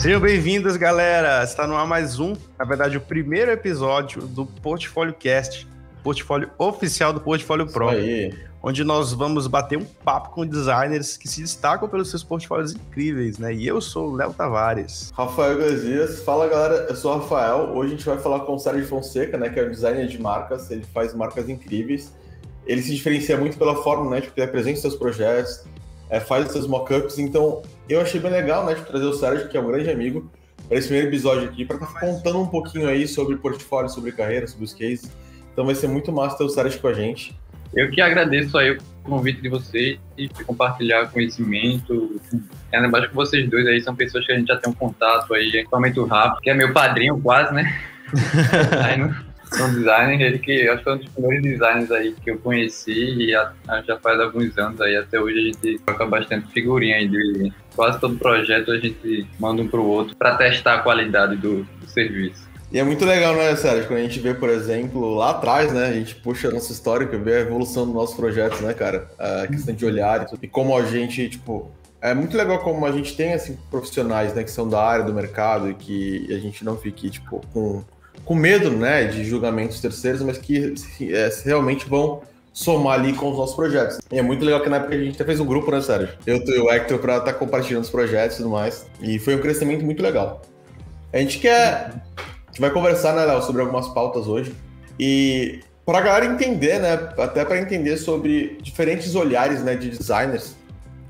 Sejam bem-vindos, galera! Está no ar mais um, na verdade, o primeiro episódio do Portfólio Cast, portfólio oficial do Portfólio Pro, onde nós vamos bater um papo com designers que se destacam pelos seus portfólios incríveis, né? E eu sou o Léo Tavares. Rafael Garzias. Fala, galera. Eu sou o Rafael. Hoje a gente vai falar com o Sérgio Fonseca, né? Que é um designer de marcas. Ele faz marcas incríveis. Ele se diferencia muito pela forma, né? Tipo, ele apresenta seus projetos, é, faz os seus mockups. Então, eu achei bem legal, né? De trazer o Sérgio, que é um grande amigo, para esse primeiro episódio aqui, para estar tá contando um pouquinho aí sobre portfólio, sobre carreira, sobre os cases. Então vai ser muito massa ter o Sérgio com a gente. Eu que agradeço aí o convite de vocês e compartilhar conhecimento. É, acho que vocês dois aí são pessoas que a gente já tem um contato aí, principalmente o Rafa, que é meu padrinho quase, né? aí no, no designer, ele que acho que é um dos primeiros designers aí que eu conheci e a, já faz alguns anos aí, até hoje a gente troca bastante figurinha aí de quase todo projeto a gente manda um pro outro para testar a qualidade do, do serviço. E é muito legal, né, Sérgio? Quando a gente vê, por exemplo, lá atrás, né? A gente puxa a nossa história, vê a evolução dos nossos projetos, né, cara? A questão de olhar e tudo. E como a gente, tipo. É muito legal como a gente tem, assim, profissionais, né, que são da área do mercado e que a gente não fique, tipo, com, com medo, né, de julgamentos terceiros, mas que é, realmente vão somar ali com os nossos projetos. E é muito legal que na época a gente até fez um grupo, né, Sérgio? Eu e o Hector pra estar tá compartilhando os projetos e tudo mais. E foi um crescimento muito legal. A gente quer a gente vai conversar, né, Léo, sobre algumas pautas hoje. E para a galera entender, né, até para entender sobre diferentes olhares, né, de designers,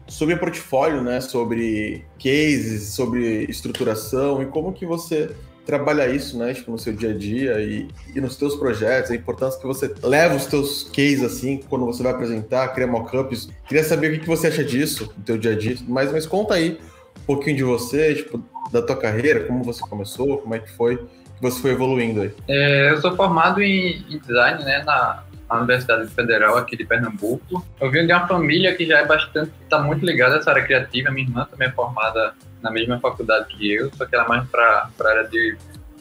sobre portfólio, né, sobre cases, sobre estruturação e como que você trabalha isso, né, tipo, no seu dia a dia e, e nos teus projetos, a importância que você leva os teus cases, assim, quando você vai apresentar, cria mockups. Queria saber o que, que você acha disso, no teu dia a dia, mas, mas conta aí um pouquinho de você, tipo, da tua carreira, como você começou, como é que foi você foi evoluindo aí? É, eu sou formado em, em design, né, na, na, Universidade Federal aqui de Pernambuco. Eu vim de uma família que já é bastante, está muito ligada a essa área criativa. Minha irmã também é formada na mesma faculdade que eu, só que ela é mais para a área de,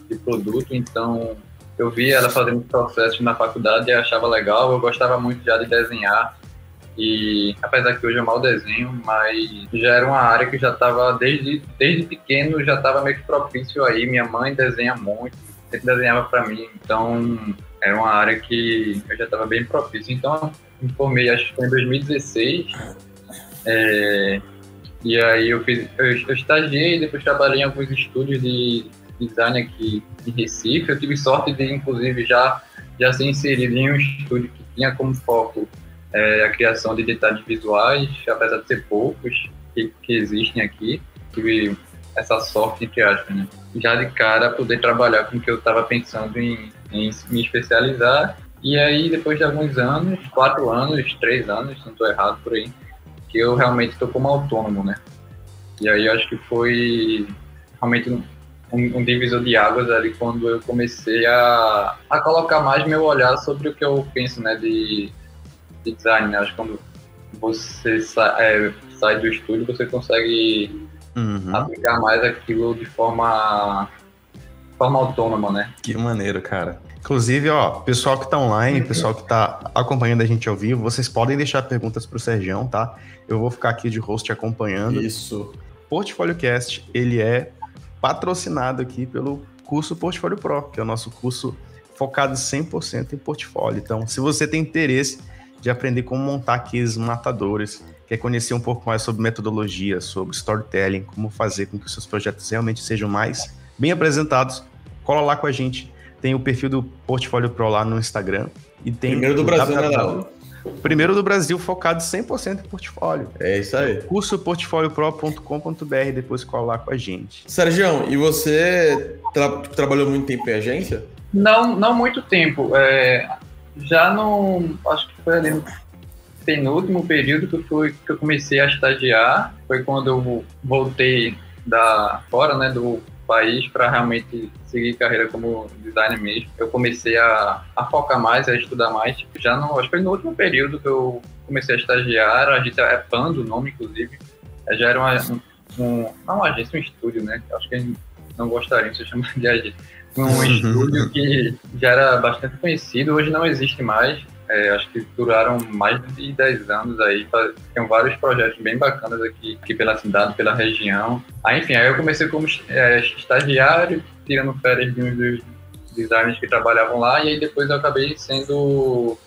de produto, então eu vi ela fazendo processos na faculdade e achava legal. Eu gostava muito já de desenhar e apesar que hoje eu mal desenho, mas já era uma área que já estava desde, desde pequeno, já estava meio que propício aí. Minha mãe desenha muito, sempre desenhava para mim, então era uma área que eu já estava bem propício. Então me formei, acho que foi em 2016. É, e aí eu fiz, eu, eu estagiei, depois trabalhei em alguns estúdios de design aqui em Recife. Eu tive sorte de, inclusive, já, já ser inserido em um estúdio que tinha como foco é, a criação de detalhes visuais, apesar de ser poucos que, que existem aqui, tive essa sorte, entre aspas, né? Já de cara, poder trabalhar com o que eu estava pensando em, em, me especializar. E aí, depois de alguns anos, quatro anos, três anos, se não estou errado por aí, que eu realmente estou como autônomo, né? E aí, eu acho que foi realmente um, um, divisor de águas ali quando eu comecei a, a colocar mais meu olhar sobre o que eu penso, né? De de design, né? Acho que quando você sa é, sai do estúdio, você consegue uhum. aplicar mais aquilo de forma, forma autônoma, né? Que maneiro, cara. Inclusive, ó, pessoal que tá online, pessoal que tá acompanhando a gente ao vivo, vocês podem deixar perguntas pro Sergião, tá? Eu vou ficar aqui de host acompanhando. Isso. Portfólio Cast, ele é patrocinado aqui pelo curso Portfólio Pro, que é o nosso curso focado 100% em portfólio. Então, se você tem interesse de aprender como montar aqueles matadores, quer conhecer um pouco mais sobre metodologia, sobre storytelling, como fazer com que os seus projetos realmente sejam mais bem apresentados, cola lá com a gente. Tem o perfil do Portfólio Pro lá no Instagram. E tem Primeiro do Brasil, né, Léo? Primeiro do Brasil, focado 100% em portfólio. É isso aí. Curso portfoliopro.com.br, depois cola lá com a gente. Sérgio, e você tra trabalhou muito tempo em agência? Não, não muito tempo. É, já no. Acho que foi ali no penúltimo período que que eu comecei a estagiar. Foi quando eu voltei da fora né, do país para realmente seguir carreira como designer mesmo. Eu comecei a, a focar mais, a estudar mais. Já no, acho que foi no último período que eu comecei a estagiar. A gente é Pando o nome, inclusive. Já era uma, um, não uma agência, um estúdio, né? Acho que a gente não gostaria de se chamar de agência um estúdio que já era bastante conhecido, hoje não existe mais. É, acho que duraram mais de 10 anos aí, tem vários projetos bem bacanas aqui, aqui pela cidade, pela região. Aí, enfim, aí eu comecei como é, estagiário, tirando férias de um dos designers que trabalhavam lá, e aí depois eu acabei sendo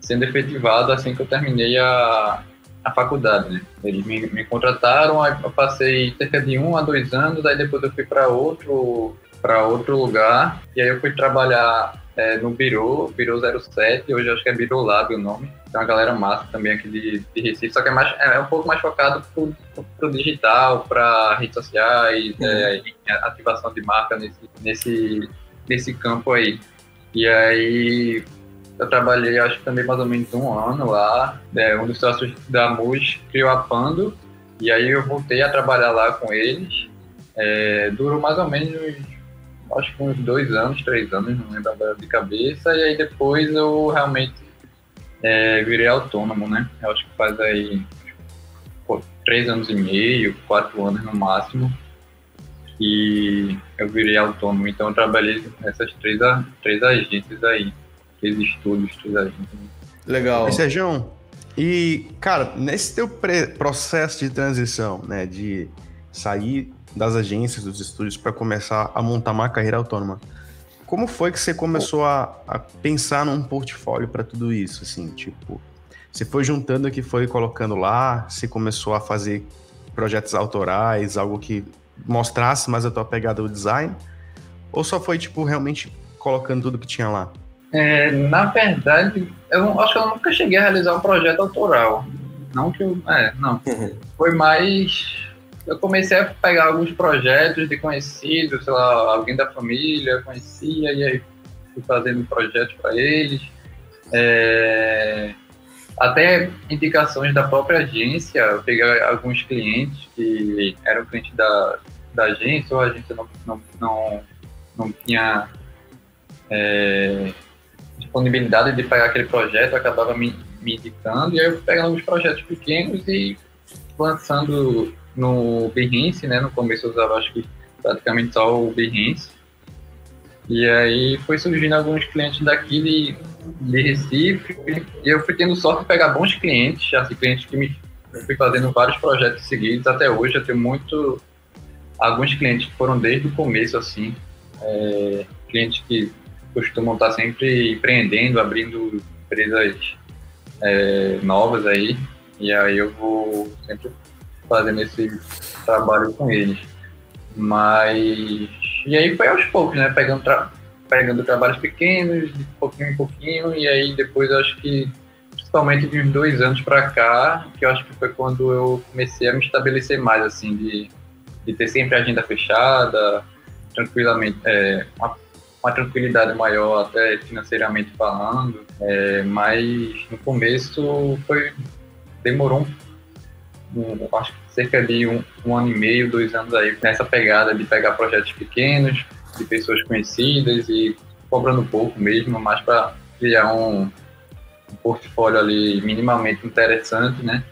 sendo efetivado assim que eu terminei a, a faculdade, né? Eles me, me contrataram, aí eu passei cerca de um a dois anos, aí depois eu fui para outro para outro lugar, e aí eu fui trabalhar é, no Biro, Biro 07, hoje acho que é Biro Lab o nome. Tem uma galera massa também aqui de, de Recife, só que é, mais, é, um pouco mais focado pro, pro digital, para redes sociais, uhum. é, ativação de marca nesse, nesse, nesse campo aí. E aí eu trabalhei, acho que também mais ou menos um ano lá. É, um dos sócios da MUS criou a Pando, e aí eu voltei a trabalhar lá com eles. É, durou mais ou menos, acho que uns dois anos, três anos, não lembro agora de cabeça. E aí depois eu realmente é, virei autônomo, né? Eu acho que faz aí pô, três anos e meio, quatro anos no máximo. E eu virei autônomo, então eu trabalhei nessas três, três agências aí fez estudos, três Legal. E, Sérgio, e, cara, nesse teu processo de transição, né, de sair das agências, dos estúdios, para começar a montar uma carreira autônoma, como foi que você começou a, a pensar num portfólio para tudo isso, assim, tipo, você foi juntando o que foi colocando lá, você começou a fazer projetos autorais, algo que mostrasse mais a tua pegada do design, ou só foi, tipo, realmente colocando tudo que tinha lá? É, na verdade, eu acho que eu nunca cheguei a realizar um projeto autoral. Não que eu. É, não. Foi mais. Eu comecei a pegar alguns projetos de conhecidos, sei lá, alguém da família conhecia, e aí fui fazendo projetos para eles. É, até indicações da própria agência, eu peguei alguns clientes que eram clientes da, da agência, ou a agência não, não, não, não tinha. É, disponibilidade de pegar aquele projeto, acabava me, me indicando, e aí eu pegando alguns projetos pequenos e lançando no Behance, né? No começo eu usava acho que praticamente só o Behance. E aí foi surgindo alguns clientes daqui de, de Recife, e eu fui tendo sorte de pegar bons clientes, assim, clientes que me eu fui fazendo vários projetos seguidos até hoje. Eu tenho muito. Alguns clientes que foram desde o começo, assim. É, clientes que costumam estar sempre empreendendo, abrindo empresas é, novas aí, e aí eu vou sempre fazendo esse trabalho com eles. Mas. E aí foi aos poucos, né? Pegando, tra... pegando trabalhos pequenos, de pouquinho em pouquinho, e aí depois eu acho que, principalmente de dois anos para cá, que eu acho que foi quando eu comecei a me estabelecer mais, assim, de, de ter sempre a agenda fechada, tranquilamente, é, uma uma tranquilidade maior, até financeiramente falando, é, mas no começo foi demorou um, um, acho que cerca de um, um, ano e meio, dois anos aí, nessa pegada de pegar projetos pequenos, de pessoas conhecidas e cobrando pouco mesmo, mais para criar um, um, portfólio ali minimamente interessante, né?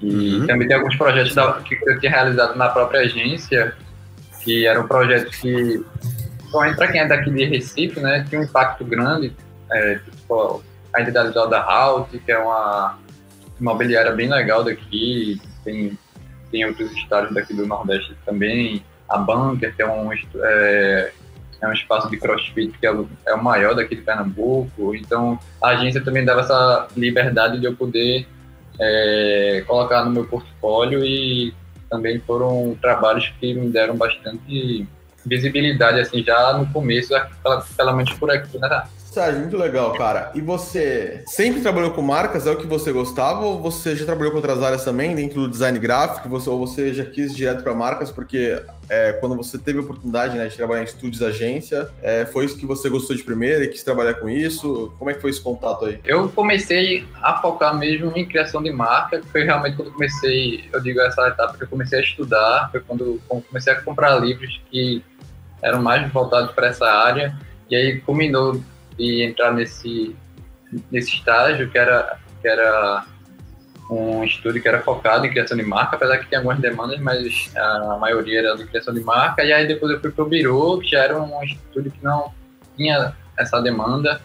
E uhum. também tem alguns projetos da, que eu tinha realizado na própria agência, que eram projetos que principalmente para quem é daqui de Recife, né, tinha um impacto grande. É, tipo, a entidade da Halt, que é uma imobiliária bem legal daqui, tem, tem outros estados daqui do Nordeste também. A Bunker, é um, é, é um espaço de crossfit que é o, é o maior daqui de Pernambuco. Então, a agência também dava essa liberdade de eu poder é, colocar no meu portfólio e também foram trabalhos que me deram bastante visibilidade, assim, já no começo, pelo menos por aqui, né? Sérgio, muito legal, cara. E você sempre trabalhou com marcas? É o que você gostava? Ou você já trabalhou com outras áreas também, dentro do design gráfico? Você, ou você já quis direto para marcas? Porque é, quando você teve a oportunidade né, de trabalhar em estúdios agência, é, foi isso que você gostou de primeira e quis trabalhar com isso? Como é que foi esse contato aí? Eu comecei a focar mesmo em criação de marca. Foi realmente quando comecei, eu digo essa etapa que eu comecei a estudar. Foi quando comecei a comprar livros que eram mais voltados para essa área, e aí culminou de entrar nesse, nesse estágio que era, que era um estudo que era focado em criação de marca, apesar que tem algumas demandas, mas a maioria era de criação de marca, e aí depois eu fui para o Biro, que já era um estudo que não tinha essa demanda,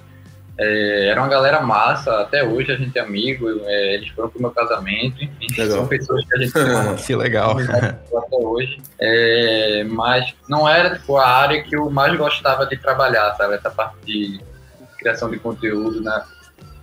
É, era uma galera massa, até hoje a gente é amigo, é, eles foram pro meu casamento, enfim, legal. são pessoas que a gente que legal até hoje. É, mas não era tipo, a área que eu mais gostava de trabalhar, sabe? Essa parte de criação de conteúdo né,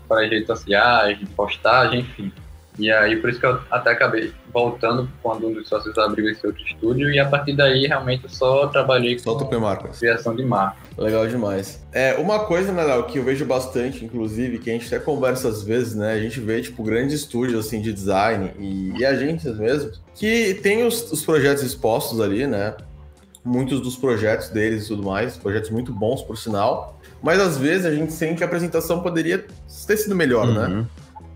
para as redes sociais, de postagem, enfim. E aí, por isso que eu até acabei voltando quando um dos sócios abriu esse outro estúdio, e a partir daí, realmente, eu só trabalhei só com marcas. criação de marca. Legal demais. É, uma coisa, né, Léo, que eu vejo bastante, inclusive, que a gente até conversa às vezes, né, a gente vê, tipo, grandes estúdios, assim, de design e, e agências mesmo, que tem os, os projetos expostos ali, né, muitos dos projetos deles e tudo mais, projetos muito bons, por sinal, mas às vezes a gente sente que a apresentação poderia ter sido melhor, né? uhum. né?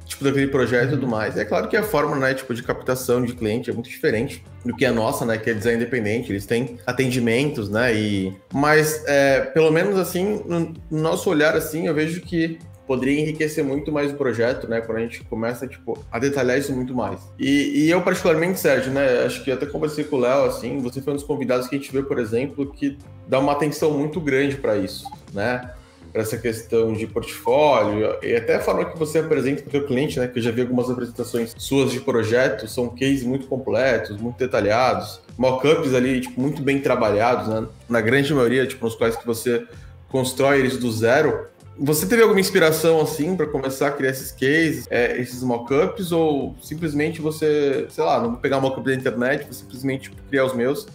tipo, daquele projeto e tudo mais. É claro que a forma, né, tipo, de captação de cliente é muito diferente do que a nossa, né, que é design independente. Eles têm atendimentos, né, e... Mas, é, pelo menos, assim, no, nosso olhar, assim, eu vejo que poderia enriquecer muito mais o projeto, né? Quando a gente começa, tipo, a detalhar isso muito mais. E, e eu, particularmente, Sérgio, né? Acho que até conversei com o Léo, assim, você foi um dos convidados que a gente vê, por exemplo, que dá uma atenção muito grande para isso, né? para essa questão de portfólio e até a forma que você apresenta para o seu cliente, né? Que eu já vi algumas apresentações suas de projeto, são cases muito completos, muito detalhados, mockups ali, tipo, muito bem trabalhados, né? Na grande maioria, tipo, nos quais que você constrói eles do zero. Você teve alguma inspiração assim para começar a criar esses cases, é, esses mockups, ou simplesmente você, sei lá, não vou pegar um mockup da internet, vou simplesmente tipo, criar os meus,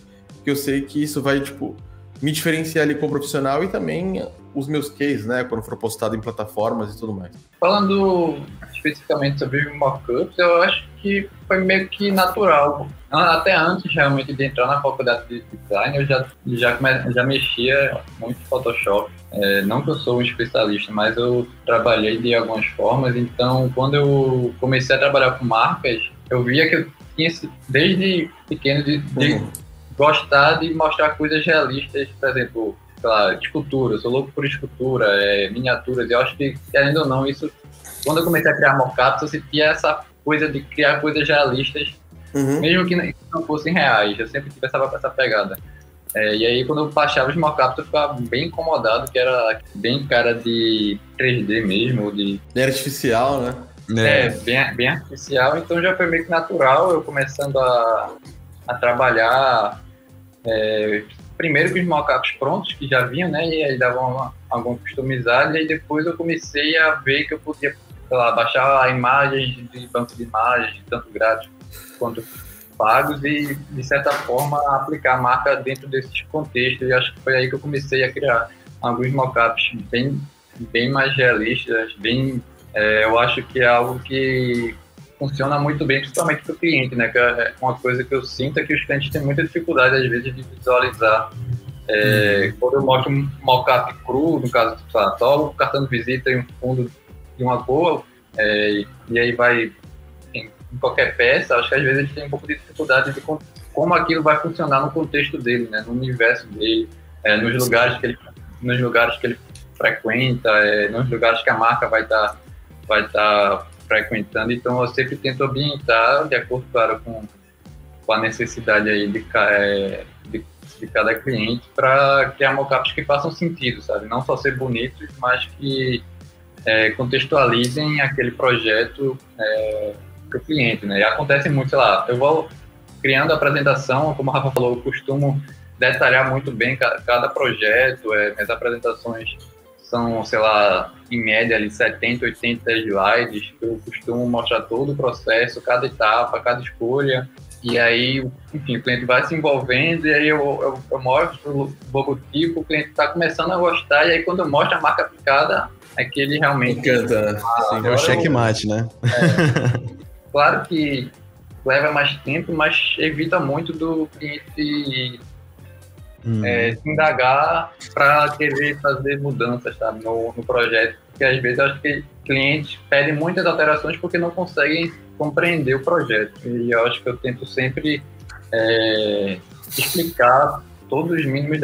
que eu sei que isso vai, tipo, me diferenciar ali como profissional e também os meus cases, né, quando for postado em plataformas e tudo mais. Falando especificamente sobre mockups, eu acho que foi meio que natural. Até antes realmente de entrar na faculdade de design, eu já, já, já mexia muito em Photoshop. É, não que eu sou um especialista, mas eu trabalhei de algumas formas. Então, quando eu comecei a trabalhar com marcas, eu via que eu tinha desde pequeno de, de uhum. Gostar de mostrar coisas realistas, por exemplo, sei lá, escultura, eu sou louco por escultura, é, miniaturas, eu acho que, querendo ou não, isso, quando eu comecei a criar mockups, eu sentia essa coisa de criar coisas realistas, uhum. mesmo que não fossem reais, eu sempre tive essa, essa pegada. É, e aí, quando eu baixava os mockups, eu ficava bem incomodado, que era bem cara de 3D mesmo, de... Bem artificial, né? É, é, bem, bem artificial, então já foi meio que natural eu começando a, a trabalhar é, primeiro com os mockups prontos, que já vinham, né? E aí davam algum customizado, e aí depois eu comecei a ver que eu podia, sei lá, baixar imagens de banco de imagens, tanto grátis quanto pagos, e de certa forma aplicar a marca dentro desses contextos. E acho que foi aí que eu comecei a criar alguns mockups bem, bem mais realistas, bem. É, eu acho que é algo que funciona muito bem, principalmente para o cliente, né? Que é uma coisa que eu sinto é que os clientes têm muita dificuldade, às vezes, de visualizar. É, uhum. Quando eu mostro um mockup cru, no caso, só o cartão de visita e um fundo de uma cor, é, e aí vai em, em, qualquer peça, acho que às vezes eles têm um pouco de dificuldade de como aquilo vai funcionar no contexto dele, né? No universo dele, é, nos lugares que ele, nos lugares que ele frequenta, é, nos lugares que a marca vai estar tá, vai tá frequentando, então eu sempre tento ambientar de acordo, claro, com, com a necessidade aí de, é, de, de cada cliente para criar mockups que façam sentido, sabe? Não só ser bonitos, mas que é, contextualizem aquele projeto é, para o cliente, né? E acontece muito, sei lá, eu vou criando a apresentação, como a Rafa falou, eu costumo detalhar muito bem cada projeto, é, minhas apresentações são, sei lá, em média ali 70, 80 slides, eu costumo mostrar todo o processo, cada etapa, cada escolha, e aí, enfim, o cliente vai se envolvendo, e aí eu, eu, eu mostro o logotipo, o cliente está começando a gostar, e aí quando eu mostro a marca aplicada, é que ele realmente... Encanta, ah, é o checkmate, né? É, claro que leva mais tempo, mas evita muito do cliente hum. é, se indagar para querer fazer mudanças sabe, no, no projeto. Porque às vezes eu acho que clientes pedem muitas alterações porque não conseguem compreender o projeto. E eu acho que eu tento sempre é, explicar todos os mínimos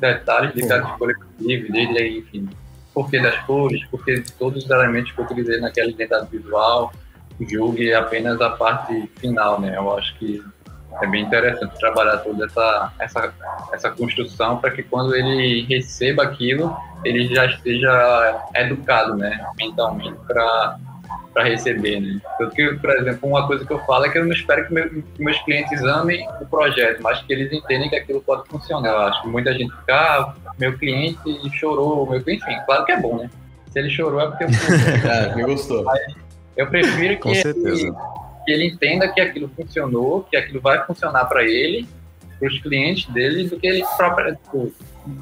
detalhes de cada escolha que eu tive, desde aí, enfim, porquê das cores, porquê de todos os elementos que eu utilizei naquela identidade visual, julgue apenas a parte final, né? Eu acho que é bem interessante trabalhar toda essa, essa, essa construção para que quando ele receba aquilo, ele já esteja educado, né, mentalmente para para receber, né? que, por exemplo, uma coisa que eu falo é que eu não espero que, meu, que, meus clientes amem o projeto, mas que eles entendem que aquilo pode funcionar. Eu acho que muita gente fica, ah, meu cliente chorou, meu cliente, enfim, claro que é bom, né? Se ele chorou é porque eu, é, me gostou. Mas eu prefiro que ele, que ele entenda que aquilo funcionou, que aquilo vai funcionar para ele, para os clientes dele, do que ele próprio tipo,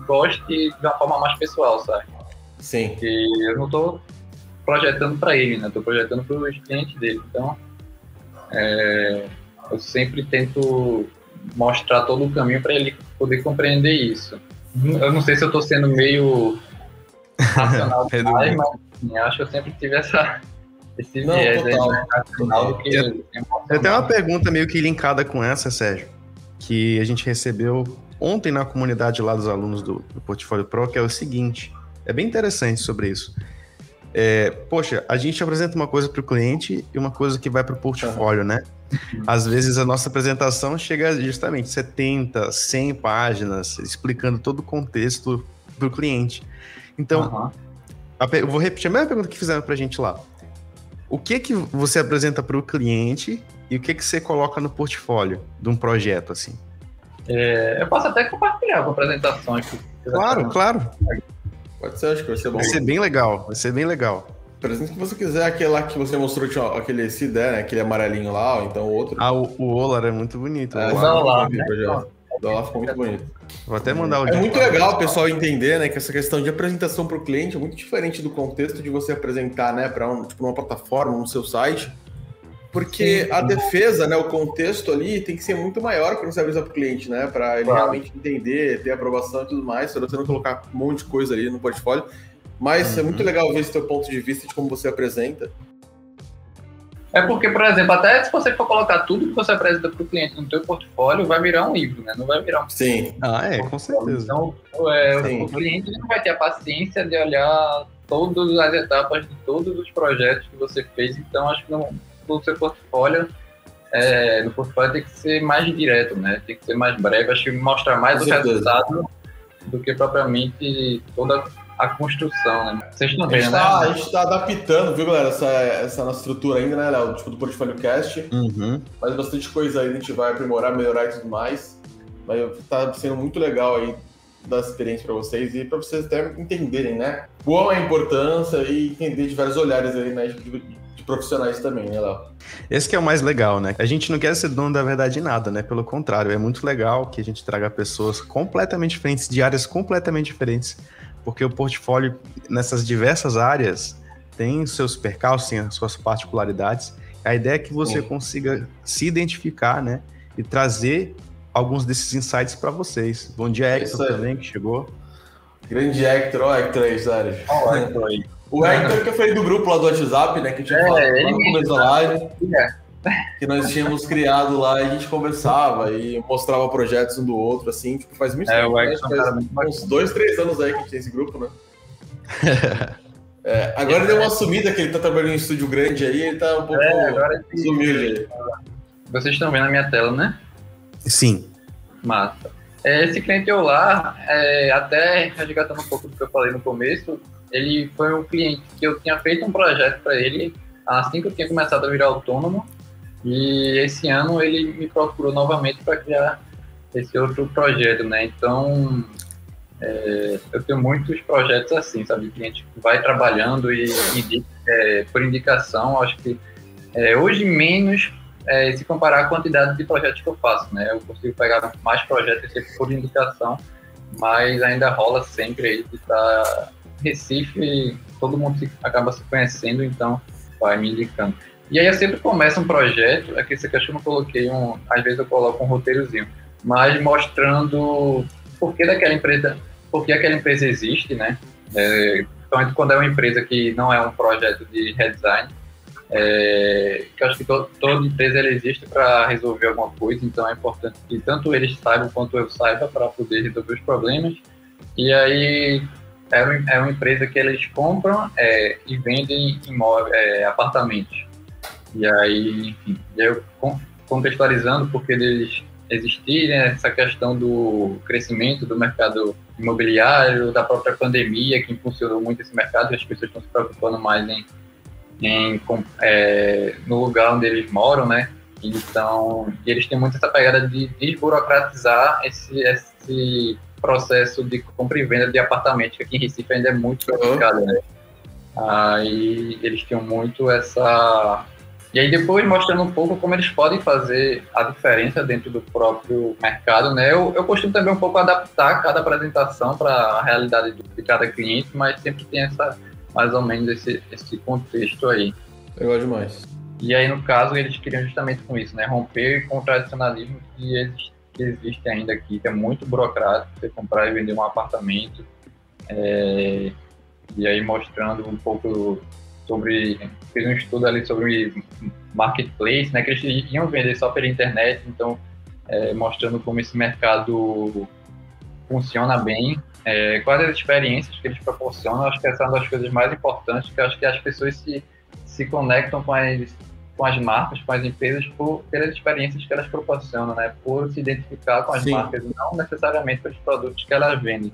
goste de uma forma mais pessoal, sabe? Sim. E eu não estou projetando para ele, né? Estou projetando para os clientes dele. Então, é, eu sempre tento mostrar todo o caminho para ele poder compreender isso. Eu não sei se eu estou sendo meio racional demais, mas assim, acho que eu sempre tive essa, esse não, viés total. aí, que eu, eu tenho uma pergunta meio que linkada com essa, Sérgio, que a gente recebeu ontem na comunidade lá dos alunos do, do Portfólio Pro, que é o seguinte, é bem interessante sobre isso. É, poxa, a gente apresenta uma coisa para o cliente e uma coisa que vai para o portfólio, né? Às vezes a nossa apresentação chega justamente 70, 100 páginas, explicando todo o contexto para o cliente. Então, uhum. a, eu vou repetir a mesma pergunta que fizeram para a gente lá. O que que você apresenta para o cliente e o que que você coloca no portfólio de um projeto assim? É, eu posso até compartilhar com apresentações. Claro, claro. Pode ser, acho que vai ser bom. Vai ser bem legal, vai ser bem legal. Por exemplo, se você quiser aquele lá que você mostrou, tinha aquele CD, né? Aquele amarelinho lá, ou então outro. Ah, o, o Olar é muito bonito. É, o Olar, né? Dólar ficou muito bonito. Vou até mandar o É muito legal o pessoal entender, né, que essa questão de apresentação para o cliente é muito diferente do contexto de você apresentar, né, para um, tipo, uma plataforma, no seu site. Porque Sim. a defesa, né, o contexto ali tem que ser muito maior quando você avisar para o cliente, né, para ele claro. realmente entender, ter aprovação e tudo mais, para você não colocar um monte de coisa ali no portfólio. Mas uhum. é muito legal ver esse teu ponto de vista de como você apresenta. É porque, por exemplo, até se você for colocar tudo que você apresenta para o cliente no teu portfólio, vai virar um livro, né? Não vai virar um Sim. Ah, é, com certeza. Então, é, Sim. o cliente não vai ter a paciência de olhar todas as etapas de todos os projetos que você fez. Então, acho que no, no seu portfólio, é, no portfólio tem que ser mais direto, né? Tem que ser mais breve. Acho que mostrar mais o resultado do que propriamente toda a construção, né? Vocês estão vendo, né? Tá, a gente está adaptando, viu, galera, essa, essa nossa estrutura ainda, né, Léo? Tipo, do Portfólio Cast. Uhum. Mas bastante coisa aí a gente vai aprimorar, melhorar e tudo mais. Mas tá sendo muito legal aí dar experiência para vocês e para vocês até entenderem, né? Qual é a importância e entender de vários olhares aí, né? De, de profissionais também, né, Léo? Esse que é o mais legal, né? A gente não quer ser dono da verdade de nada, né? Pelo contrário, é muito legal que a gente traga pessoas completamente diferentes, de áreas completamente diferentes, porque o portfólio nessas diversas áreas tem seus percalços, tem as suas particularidades. A ideia é que você Sim. consiga se identificar, né? E trazer alguns desses insights para vocês. Bom dia, Hector, também, que chegou. Grande Hector, ó, Hector aí, sério. Ó, Hector aí. O Hector que eu falei do grupo lá do WhatsApp, né? Que tinha é, falado lá no começo da live. É. Que nós tínhamos criado lá e a gente conversava e mostrava projetos um do outro, assim, tipo, faz muito é, tempo. Né? Faz uns dois, três anos aí que a gente tem esse grupo, né? é, agora ele deu uma sumida que ele tá trabalhando em estúdio grande aí, ele tá um pouco é, agora sumido aí. Vocês estão vendo a minha tela, né? Sim. Massa. É, esse cliente lá, é, até resgatando um pouco do que eu falei no começo, ele foi um cliente que eu tinha feito um projeto para ele assim que eu tinha começado a virar autônomo e esse ano ele me procurou novamente para criar esse outro projeto, né? Então é, eu tenho muitos projetos assim, sabe? O cliente vai trabalhando e é, por indicação, acho que é, hoje menos é, se comparar a quantidade de projetos que eu faço, né? Eu consigo pegar mais projetos sempre por indicação, mas ainda rola sempre aí de estar tá Recife, todo mundo acaba se conhecendo, então vai me indicando. E aí eu sempre começo um projeto, aqui esse aqui eu não coloquei um, às vezes eu coloco um roteirozinho, mas mostrando por que daquela empresa, por que aquela empresa existe, né? É, principalmente quando é uma empresa que não é um projeto de redesign, é, que eu acho que to, toda empresa ela existe para resolver alguma coisa, então é importante que tanto eles saibam quanto eu saiba para poder resolver os problemas. E aí é uma, é uma empresa que eles compram é, e vendem imóveis, é, apartamentos. E aí, enfim, eu contextualizando porque eles existirem, essa questão do crescimento do mercado imobiliário, da própria pandemia que impulsionou muito esse mercado e as pessoas estão se preocupando mais em, em é, no lugar onde eles moram, né? Então, eles têm muito essa pegada de desburocratizar esse, esse processo de compra e venda de apartamentos, que aqui em Recife ainda é muito complicado, né? Aí eles tinham muito essa. E aí depois mostrando um pouco como eles podem fazer a diferença dentro do próprio mercado, né? Eu, eu costumo também um pouco adaptar cada apresentação para a realidade de cada cliente, mas sempre tem essa mais ou menos esse, esse contexto aí. Legal demais. E aí, no caso, eles queriam justamente com isso, né? Romper com o tradicionalismo que existe, que existe ainda aqui, que é muito burocrático, você comprar e vender um apartamento. É, e aí mostrando um pouco sobre fez um estudo ali sobre marketplace, né, que eles iam vender só pela internet, então é, mostrando como esse mercado funciona bem, é, quais as experiências que eles proporcionam, acho que essa é uma das coisas mais importantes, que acho que as pessoas se, se conectam com as, com as marcas, com as empresas, por, pelas experiências que elas proporcionam, né, por se identificar com as Sim. marcas, não necessariamente pelos produtos que elas vendem.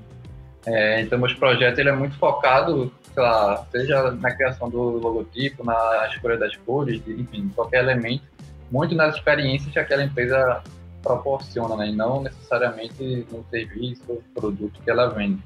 É, então, meus projetos ele é muito focado, sei lá, seja na criação do logotipo, na escolha das cores, enfim, qualquer elemento, muito nas experiências que aquela empresa proporciona, né? E não necessariamente no serviço, no produto que ela vende.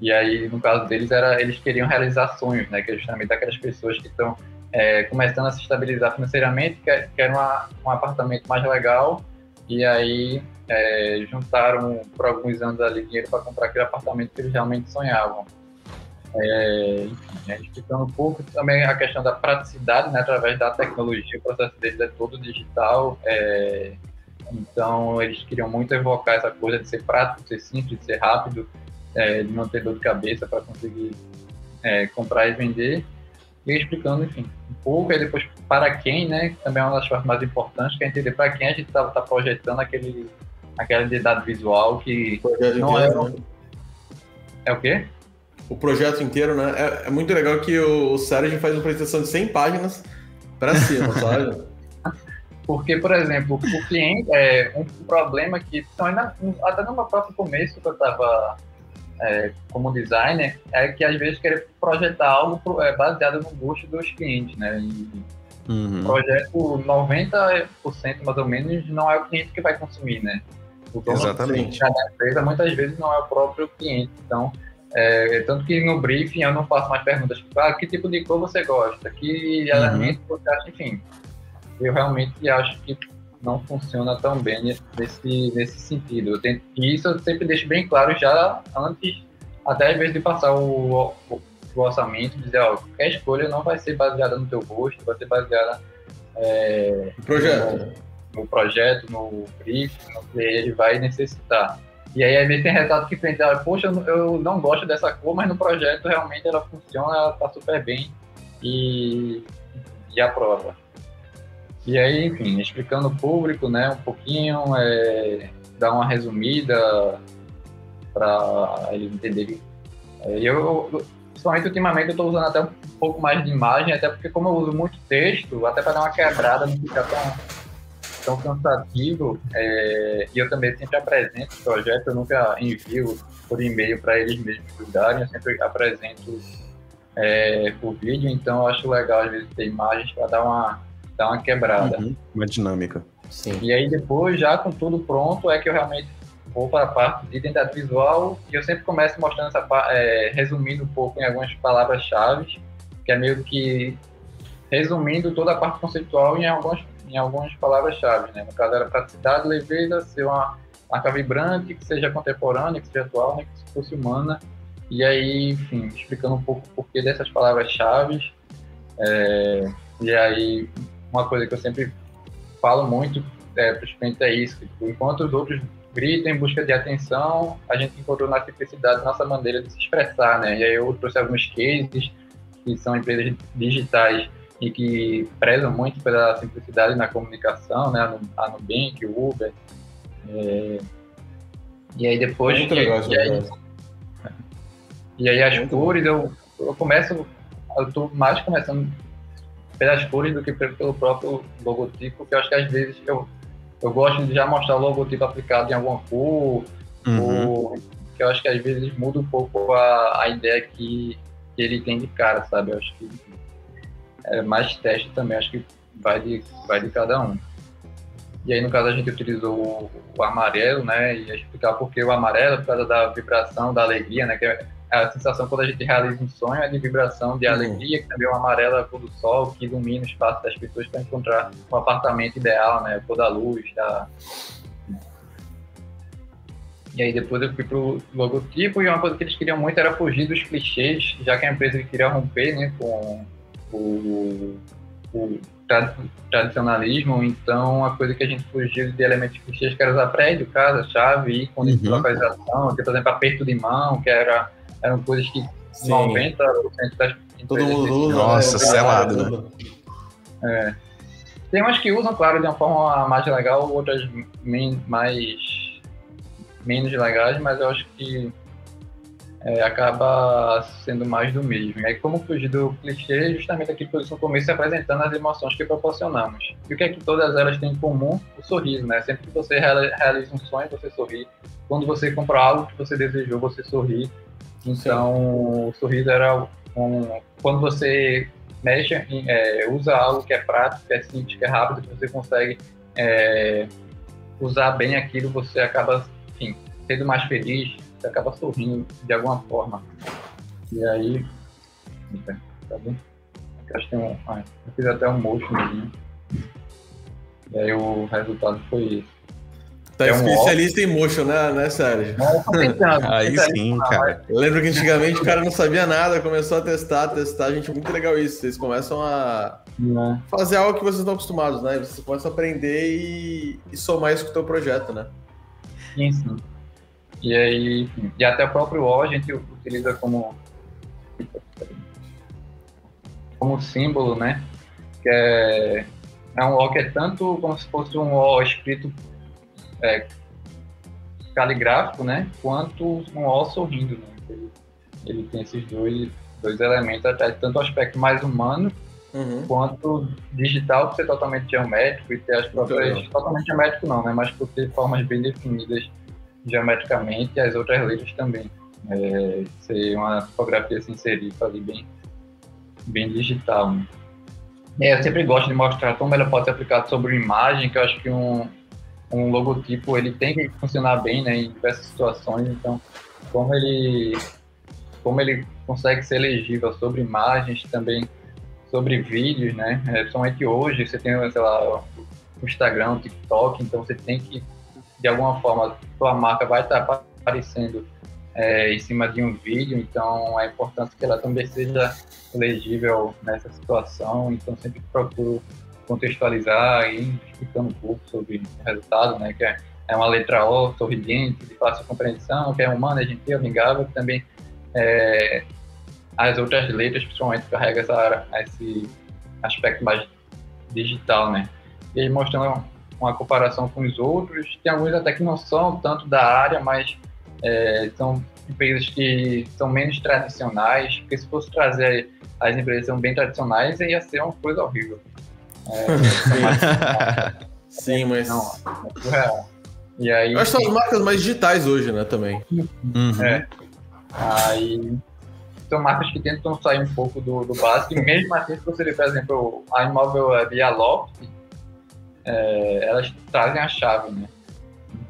E aí, no caso deles, era eles queriam realizar sonhos, né? Que é justamente aquelas pessoas que estão é, começando a se estabilizar financeiramente, querem uma, um apartamento mais legal, e aí é, juntaram por alguns anos ali dinheiro para comprar aquele apartamento que eles realmente sonhavam. É, enfim, explicando um pouco também a questão da praticidade, né, através da tecnologia, o processo deles é todo digital, é, então eles queriam muito evocar essa coisa de ser prático, de ser simples, de ser rápido, é, de não ter dor de cabeça para conseguir é, comprar e vender, e explicando, enfim, um pouco, e depois para quem, né, também é uma das partes mais importantes, que é entender para quem a gente está tá projetando aquele aquela identidade visual que não é. Né? É o quê? O projeto inteiro, né? É, é muito legal que o, o Sérgio faz uma apresentação de 100 páginas para cima, sabe? Porque, por exemplo, o cliente, é, um problema que, então, ainda, até no meu próprio começo, que eu estava é, como designer, é que às vezes querer projetar algo pro, é, baseado no gosto dos clientes, né? E, uhum. projeto 90% mais ou menos não é o cliente que vai consumir, né? O dono Exatamente. da empresa muitas vezes não é o próprio cliente. Então, é, tanto que no briefing eu não faço mais perguntas, tipo, ah, que tipo de cor você gosta, que uhum. elemento você acha, enfim. Eu realmente acho que não funciona tão bem nesse, nesse sentido. Tento, e isso eu sempre deixo bem claro já antes, até às vezes de passar o, o, o orçamento, dizer, ó, qualquer escolha não vai ser baseada no teu gosto, vai ser baseada é, projeto no projeto, no brief, no que ele vai necessitar. E aí, às vezes, tem resultado que pensa, poxa, eu não gosto dessa cor, mas no projeto realmente ela funciona, ela tá super bem e, e aprova. E aí, enfim, explicando o público, né, um pouquinho, é, dar uma resumida para eles entenderem. É, eu, principalmente ultimamente, eu estou usando até um pouco mais de imagem, até porque como eu uso muito texto, até para dar uma quebrada, não ficar tão tão cansativo é, e eu também sempre apresento o projeto, eu nunca envio por e-mail para eles mesmos estudarem, eu sempre apresento é, por vídeo, então eu acho legal às vezes ter imagens para dar uma, dar uma quebrada. Uhum, uma dinâmica. Sim. E aí depois, já com tudo pronto, é que eu realmente vou para a parte de identidade visual e eu sempre começo mostrando essa é, resumindo um pouco em algumas palavras-chave, que é meio que resumindo toda a parte conceitual em algumas em algumas palavras-chave, né? No caso era praticidade, leveza, ser uma marca vibrante, que seja contemporânea, que seja atual, né? que fosse humana. E aí, enfim, explicando um pouco o porquê dessas palavras-chave. É, e aí, uma coisa que eu sempre falo muito é, para os clientes é isso, tipo, enquanto os outros gritam em busca de atenção, a gente encontrou na simplicidade nossa maneira de se expressar, né? E aí eu trouxe alguns cases que são empresas digitais e que prezam muito pela simplicidade na comunicação, né? A Nubank, o Uber. É... E aí depois... Muito legal e, aí, e aí as muito cores, eu, eu começo... Eu tô mais começando pelas cores do que pelo próprio logotipo, que eu acho que às vezes eu, eu gosto de já mostrar o logotipo aplicado em alguma cor, uhum. ou que eu acho que às vezes muda um pouco a, a ideia que, que ele tem de cara, sabe? Eu acho que é mais teste também, acho que vai de, vai de cada um. E aí, no caso, a gente utilizou o, amarelo, né? E explicar por que o amarelo, por causa da vibração, da alegria, né? Que é a sensação quando a gente realiza um sonho é de vibração, de uhum. alegria, que também é o amarelo é a cor do sol, que ilumina o espaço das pessoas para encontrar um apartamento ideal, né? A cor da luz, da... E aí depois eu fui pro logotipo e uma coisa que eles queriam muito era fugir dos clichês, já que a empresa queria romper, né, com o, o tradicionalismo, então a coisa que a gente fugiu de elementos clichês que era usar prédio, casa, chave, ícone uhum. de localização, por exemplo, aperto de mão, que era eram coisas que Sim. 90% das Todo mundo. Nossa, né? selado, né? É. Tem umas que usam, claro, de uma forma mais legal, outras mais menos legais, mas eu acho que é, acaba sendo mais do mesmo. E aí, como fugir do clichê, justamente aqui por isso no começo apresentando as emoções que proporcionamos. E o que é que todas elas têm em comum? O sorriso, né? Sempre que você realiza um sonho, você sorri. Quando você compra algo que você desejou, você sorri. Então, Sim. o sorriso era um, quando você mexe, é, usa algo que é prático, que é simples, que é rápido, que você consegue é, usar bem aquilo, você acaba, enfim, sendo mais feliz, você acaba sorrindo de alguma forma. E aí, tá bem? Acho que tem um, ah, eu fiz até um motion E aí o resultado foi isso. Tá é especialista um em motion, né, né Sérgio? Aí sim, cara. Eu lembro que antigamente o cara não sabia nada, começou a testar, testar. Gente, muito legal isso. Vocês começam a não. fazer algo que vocês estão acostumados, né? Vocês começam a aprender e, e somar isso com o teu projeto, né? Sim, sim. E aí, e até o próprio O a gente utiliza como como símbolo, né? Que é, é um O que é tanto como se fosse um O escrito é, caligráfico, né? Quanto um O sorrindo, né? Ele, ele, tem esses dois, dois elementos, até tanto o aspecto mais humano uhum. quanto digital, por ser totalmente geométrico e ter as próprias. Totalmente geométrico não, né? Mas por ter formas bem definidas geometricamente e as outras letras também. É, ser uma tipografia assim, serifa ali bem, bem digital. Né? É, eu sempre gosto de mostrar como ela pode ser aplicada sobre imagem, que eu acho que um, um logotipo ele tem que funcionar bem né, em diversas situações, então como ele, como ele consegue ser legível sobre imagens, também sobre vídeos, né? É, principalmente hoje, você tem, sei lá, o Instagram, o TikTok, então você tem que, de alguma forma, sua marca vai estar aparecendo é, em cima de um vídeo, então é importante que ela também seja legível nessa situação, então sempre procuro contextualizar e explicando um pouco sobre o resultado, né, que é, é uma letra O, sorridente, de fácil compreensão, que é humana, é gentil, amigável, que também é, as outras letras, principalmente, carrega essa, esse aspecto mais digital, né. E mostrando uma comparação com os outros, tem alguns até que não são tanto da área, mas é, são empresas que são menos tradicionais, porque se fosse trazer as empresas são bem tradicionais, ia ser uma coisa horrível. É, Sim, mas. Não, é. E aí, Eu acho que são as marcas mais digitais hoje, né, também. Uhum. É. Aí são marcas que tentam sair um pouco do, do básico, e mesmo assim, se você por exemplo, a imóvel via Loft, é, elas trazem a chave, né?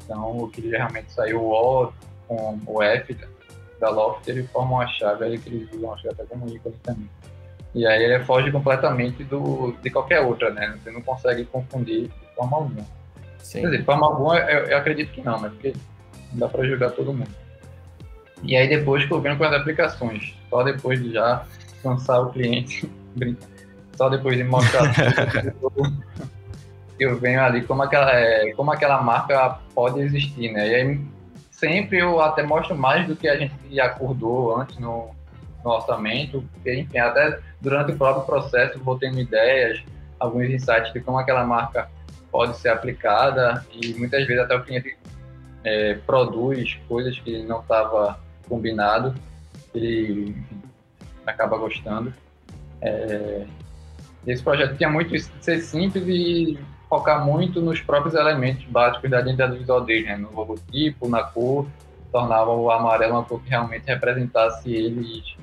Então, o que realmente saiu o O com o F da Loft, ele forma uma chave aí que eles usam, acho que até como ícone também. E aí ele foge completamente do, de qualquer outra, né? Você não consegue confundir de forma alguma. Sim. Quer dizer, de forma alguma eu, eu acredito que não, né? Porque não dá para jogar todo mundo. E aí depois que eu venho com as aplicações, só depois de já cansar o cliente, só depois de mostrar tudo, eu venho ali como aquela, é, como aquela marca pode existir, né? E aí sempre eu até mostro mais do que a gente acordou antes no, no orçamento, porque, enfim, até durante o próprio processo vou tendo ideias, alguns insights de como aquela marca pode ser aplicada e muitas vezes até o cliente é, produz coisas que não estava combinado, ele enfim, acaba gostando. É, Esse projeto tinha muito de ser simples e focar muito nos próprios elementos básicos da identidade visual dele, né? no logotipo, na cor, tornava o amarelo uma cor que realmente representasse eles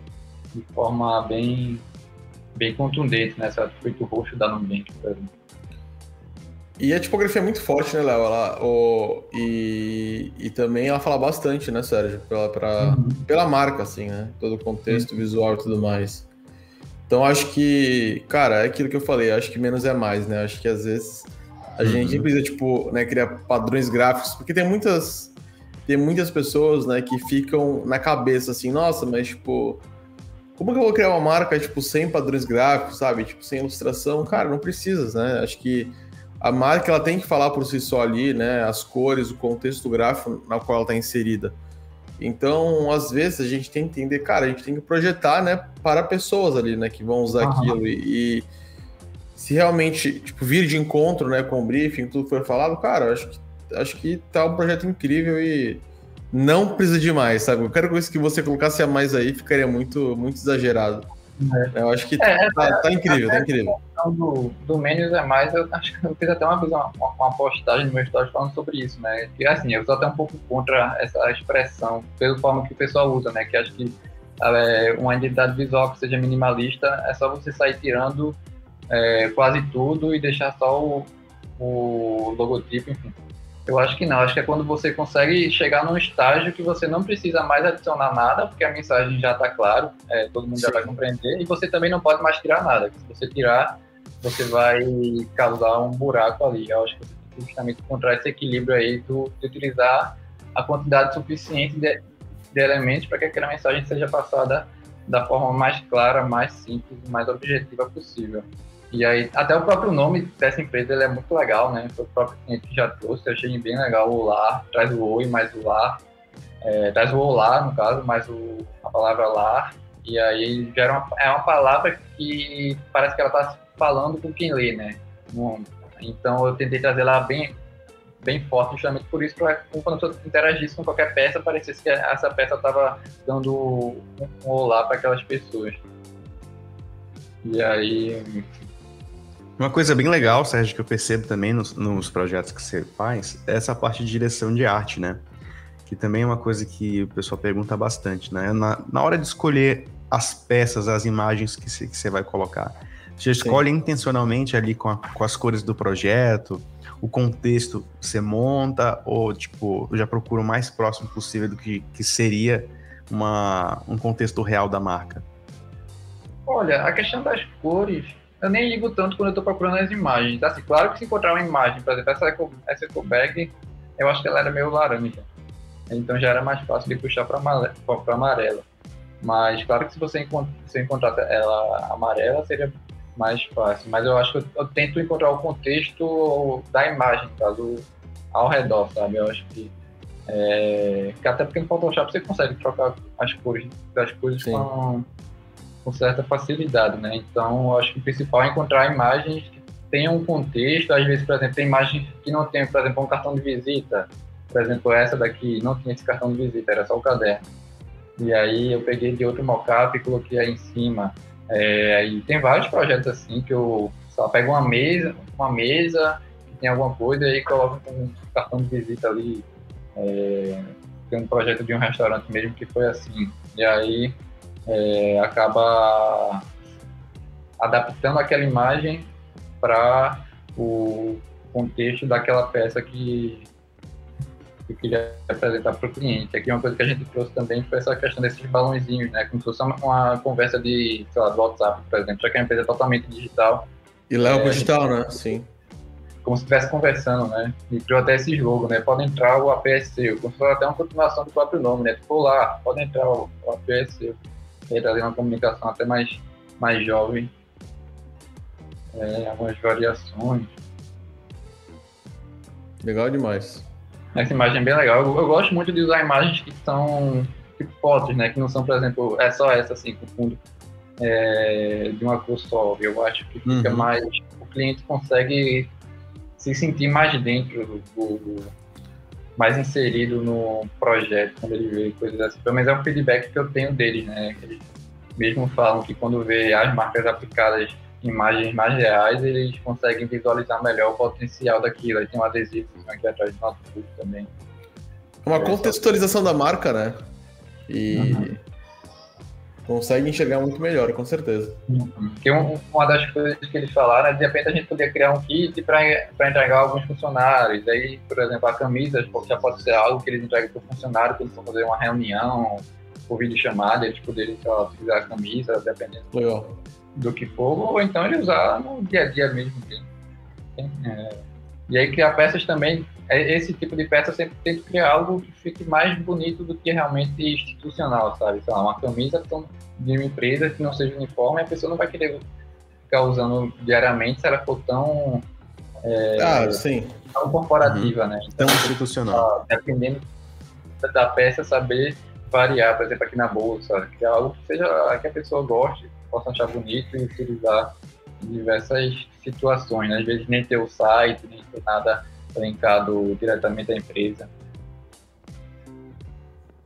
de forma bem, bem contundente, né? Certo? Feito roxo da Nubank, por exemplo. E a tipografia é muito forte, né, Léo? Ela, o, e, e também ela fala bastante, né, Sérgio? Pela, pra, uhum. pela marca, assim, né? Todo o contexto uhum. visual e tudo mais. Então acho que, cara, é aquilo que eu falei, acho que menos é mais, né? Acho que às vezes a uhum. gente precisa, tipo, né, criar padrões gráficos, porque tem muitas tem muitas pessoas, né, que ficam na cabeça assim, nossa, mas tipo, como que eu vou criar uma marca, tipo, sem padrões gráficos, sabe? Tipo, sem ilustração? Cara, não precisa, né? Acho que a marca ela tem que falar por si só ali, né? As cores, o contexto gráfico na qual ela está inserida. Então, às vezes, a gente tem que entender, cara, a gente tem que projetar, né, para pessoas ali, né, que vão usar uhum. aquilo. E, e, se realmente, tipo, vir de encontro, né, com o briefing, tudo foi falado, cara, acho que, acho que tá um projeto incrível e não precisa de mais, sabe? Qualquer coisa que você colocasse a mais aí ficaria muito, muito exagerado. É. Eu acho que é, tá, tá, tá incrível, tá incrível. Do, do menos é mais, eu acho que eu fiz até uma vez uma, uma postagem no meu story falando sobre isso, né? Que assim, eu sou até um pouco contra essa expressão, pela forma que o pessoal usa, né? Que acho que é, uma identidade visual que seja minimalista é só você sair tirando é, quase tudo e deixar só o, o logotipo, enfim. Eu acho que não, acho que é quando você consegue chegar num estágio que você não precisa mais adicionar nada, porque a mensagem já está claro, é, todo mundo Sim. já vai compreender, e você também não pode mais tirar nada. Se você tirar, você vai causar um buraco ali. Eu acho que você tem que justamente encontrar esse equilíbrio aí do, de utilizar a quantidade suficiente de, de elementos para que aquela mensagem seja passada da forma mais clara, mais simples, mais objetiva possível. E aí, até o próprio nome dessa empresa ele é muito legal, né? Foi o próprio cliente que já trouxe, eu achei bem legal o lar, traz o oi mais o lar, é, traz o olá, no caso, mais o, a palavra lar, e aí gera uma, é uma palavra que parece que ela está falando com quem lê, né? Então eu tentei trazer ela bem, bem forte, justamente por isso, para quando eu interagisse com qualquer peça, parecesse que essa peça estava dando um, um olá para aquelas pessoas. E aí, uma coisa bem legal, Sérgio, que eu percebo também nos, nos, projetos que você faz, é essa parte de direção de arte, né? Que também é uma coisa que o pessoal pergunta bastante, né? Na, na hora de escolher as peças, as imagens que você, que você vai colocar, você escolhe Sim. intencionalmente ali com, a, com as cores do projeto, o contexto você monta, ou tipo, eu já procuro o mais próximo possível do que, que seria uma, um contexto real da marca? Olha, a questão das cores eu nem ligo tanto quando eu estou procurando as imagens. Assim, claro que se encontrar uma imagem, por exemplo, essa, eco, essa eco bag, eu acho que ela era meio laranja. Então já era mais fácil de puxar para amarela. Mas claro que se você encont se encontrar ela amarela, seria mais fácil. Mas eu acho que eu, eu tento encontrar o contexto da imagem, caso ao redor, sabe? Eu acho que é, até porque no Photoshop você consegue trocar as cores das coisas Sim. com com certa facilidade, né? Então, acho que o principal é encontrar imagens que tenham um contexto. Às vezes, por exemplo, tem imagens que não tem, por exemplo, um cartão de visita. Por exemplo, essa daqui não tinha esse cartão de visita, era só o caderno. E aí eu peguei de outro mockup e coloquei aí em cima. É, e tem vários projetos assim que eu só pego uma mesa, uma mesa que tem alguma coisa e coloco um cartão de visita ali. É, tem um projeto de um restaurante mesmo que foi assim. E aí é, acaba adaptando aquela imagem para o contexto daquela peça que eu queria apresentar para o cliente. Aqui uma coisa que a gente trouxe também foi essa questão desses balãozinhos, né? Como se fosse uma, uma conversa de, sei lá, do WhatsApp, por exemplo, já que a empresa é totalmente digital. E lá é digital, né? Sim. Como se estivesse conversando, né? E criou até esse jogo, né? Pode entrar o APS como se fosse até uma continuação do próprio nome, né? Tipo, lá, pode entrar o, o APS e trazer uma comunicação até mais, mais jovem, é, algumas variações. Legal demais. Essa imagem é bem legal. Eu, eu, gosto muito de usar imagens que são tipo fotos, né? Que não são, por exemplo, é só essa assim, com fundo é, de uma cor só. Eu acho que fica uhum. mais. O cliente consegue se sentir mais dentro do, do, mais inserido no projeto quando ele vê coisas assim. Pelo menos é um feedback que eu tenho deles, né? Eles mesmo falam que quando vê as marcas aplicadas imagens mais reais, eles conseguem visualizar melhor o potencial daquilo. Aí tem um adesivo aqui atrás do notebook também. Uma contextualização da marca, né? E uhum. Consegue enxergar muito melhor, com certeza. Porque um, uma das coisas que eles falaram é de repente a gente poderia criar um kit para entregar alguns funcionários. Aí, por exemplo, a camisa já pode ser algo que eles entregam para o funcionário quando for fazer uma reunião, por vídeo chamada, eles poderiam utilizar a camisa, dependendo Legal. do que for, ou então ele usar no dia a dia mesmo. É, e aí criar peças também, é, esse tipo de peça sempre tem que criar algo que fique mais bonito do que realmente institucional, sabe? Sei lá, uma camisa de uma empresa que não seja uniforme, a pessoa não vai querer ficar usando diariamente se ela for tão é, ah, sim. tão corporativa, uhum. né? Então, tão institucional. Dependendo da peça, saber variar, por exemplo, aqui na bolsa, que é algo que seja que a pessoa goste, possa achar bonito e utilizar em diversas situações, né? às vezes nem ter o site, nem ter nada linkado diretamente à empresa.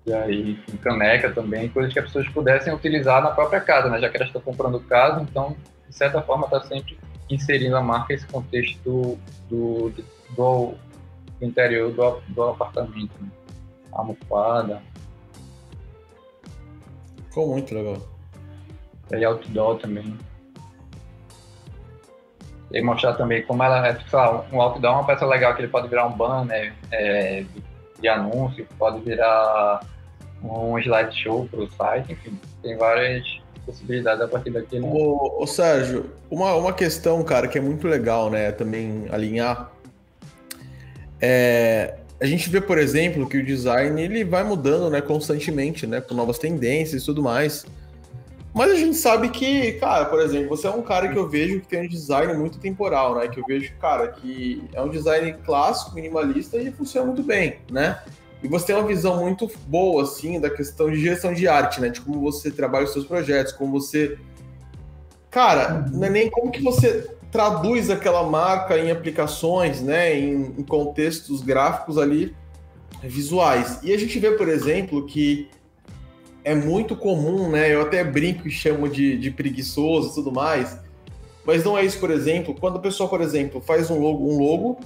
E aí, enfim, caneca também, coisas que as pessoas pudessem utilizar na própria casa, né? Já que elas estão comprando casa, então, de certa forma, está sempre inserindo a marca nesse contexto do, do, do, interior do, do apartamento. Né? Almofada, Ficou muito legal. E outdoor também. E mostrar também como ela é, um outdoor é uma peça legal que ele pode virar um banner é, de anúncio, pode virar um slideshow para o site, enfim, tem várias possibilidades a partir daqui. Né? Ô, Sérgio, uma, uma questão, cara, que é muito legal, né, também alinhar, é, a gente vê, por exemplo, que o design ele vai mudando, né, constantemente, né, com novas tendências e tudo mais. Mas a gente sabe que, cara, por exemplo, você é um cara que eu vejo que tem um design muito temporal, né? Que eu vejo, cara, que é um design clássico, minimalista e funciona muito bem, né? E você tem uma visão muito boa, assim, da questão de gestão de arte, né? De como você trabalha os seus projetos, como você. Cara, não é nem como que você traduz aquela marca em aplicações, né, em, em, contextos gráficos ali visuais. E a gente vê, por exemplo, que é muito comum, né, eu até brinco e chamo de, de preguiçoso e tudo mais, mas não é isso, por exemplo, quando a pessoa, por exemplo, faz um logo, um logo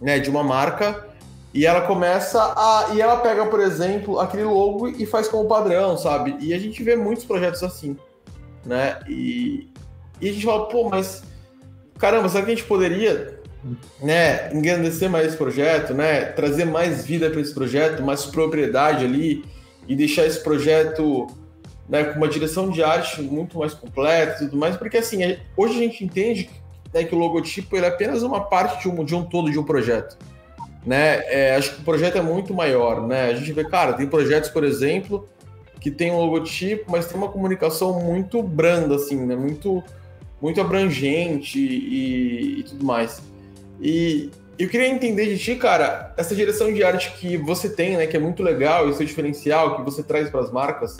né, de uma marca e ela começa a. E ela pega, por exemplo, aquele logo e faz como padrão, sabe? E a gente vê muitos projetos assim, né? E, e a gente fala, pô, mas caramba, será que a gente poderia né, engrandecer mais esse projeto, né, trazer mais vida para esse projeto, mais propriedade ali e deixar esse projeto né, com uma direção de arte muito mais completa e tudo mais, porque assim, hoje a gente entende né, que o logotipo é apenas uma parte de um, de um todo de um projeto. Né? É, acho que o projeto é muito maior, né? A gente vê, cara, tem projetos, por exemplo, que tem um logotipo, mas tem uma comunicação muito branda, assim, né? Muito muito abrangente e, e tudo mais. E eu queria entender de ti, cara, essa direção de arte que você tem, né, que é muito legal, e seu diferencial que você traz para as marcas.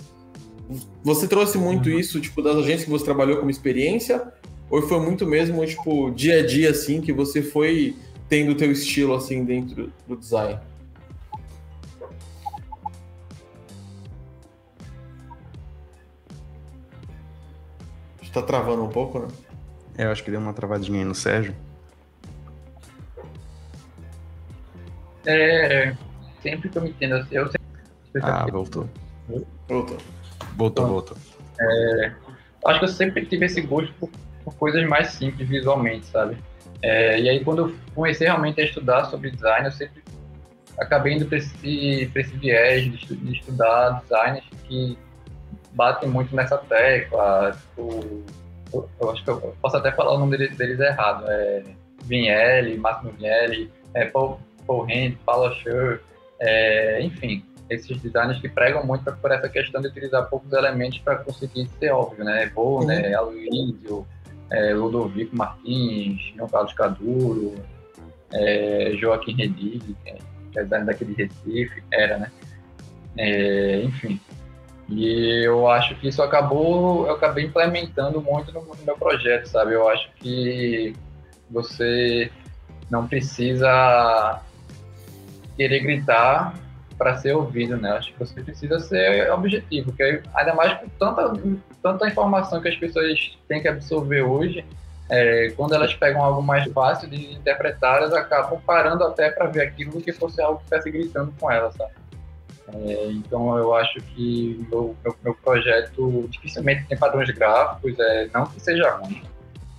Você trouxe muito uhum. isso, tipo, das agências que você trabalhou como experiência, ou foi muito mesmo, tipo, dia a dia, assim, que você foi tendo o teu estilo, assim, dentro do design? Tá travando um pouco, né? É, eu acho que deu uma travadinha aí no Sérgio. É, sempre que eu me entendo assim, eu sempre... Ah, voltou. Voltou. Voltou, voltou. É, acho que eu sempre tive esse gosto por, por coisas mais simples visualmente, sabe? É, e aí quando eu comecei realmente a estudar sobre design, eu sempre acabei indo para esse, esse viés de, de estudar designers que batem muito nessa tecla. Tipo, eu acho que eu posso até falar o nome deles, deles errado. É Vinelli, Máximo Vinelli, é, Paul, Paul Hand, Paulo Schur, é, enfim, esses designers que pregam muito por essa questão de utilizar poucos elementos para conseguir ser óbvio, né? Bo, né? Aloysio, é, Ludovico Martins, João Carlos Caduro, é, Joaquim Redig, que é designer daqui de Recife, era, né? É, enfim, e eu acho que isso acabou, eu acabei implementando muito no, no meu projeto, sabe? Eu acho que você não precisa querer gritar para ser ouvido, né? Acho que você precisa ser objetivo, porque ainda mais com tanta, tanta informação que as pessoas têm que absorver hoje, é, quando elas pegam algo mais fácil de interpretar, elas acabam parando até para ver aquilo do que fosse algo que estivesse gritando com elas, sabe? É, então eu acho que meu, meu, meu, projeto dificilmente tem padrões gráficos, é, não que seja ruim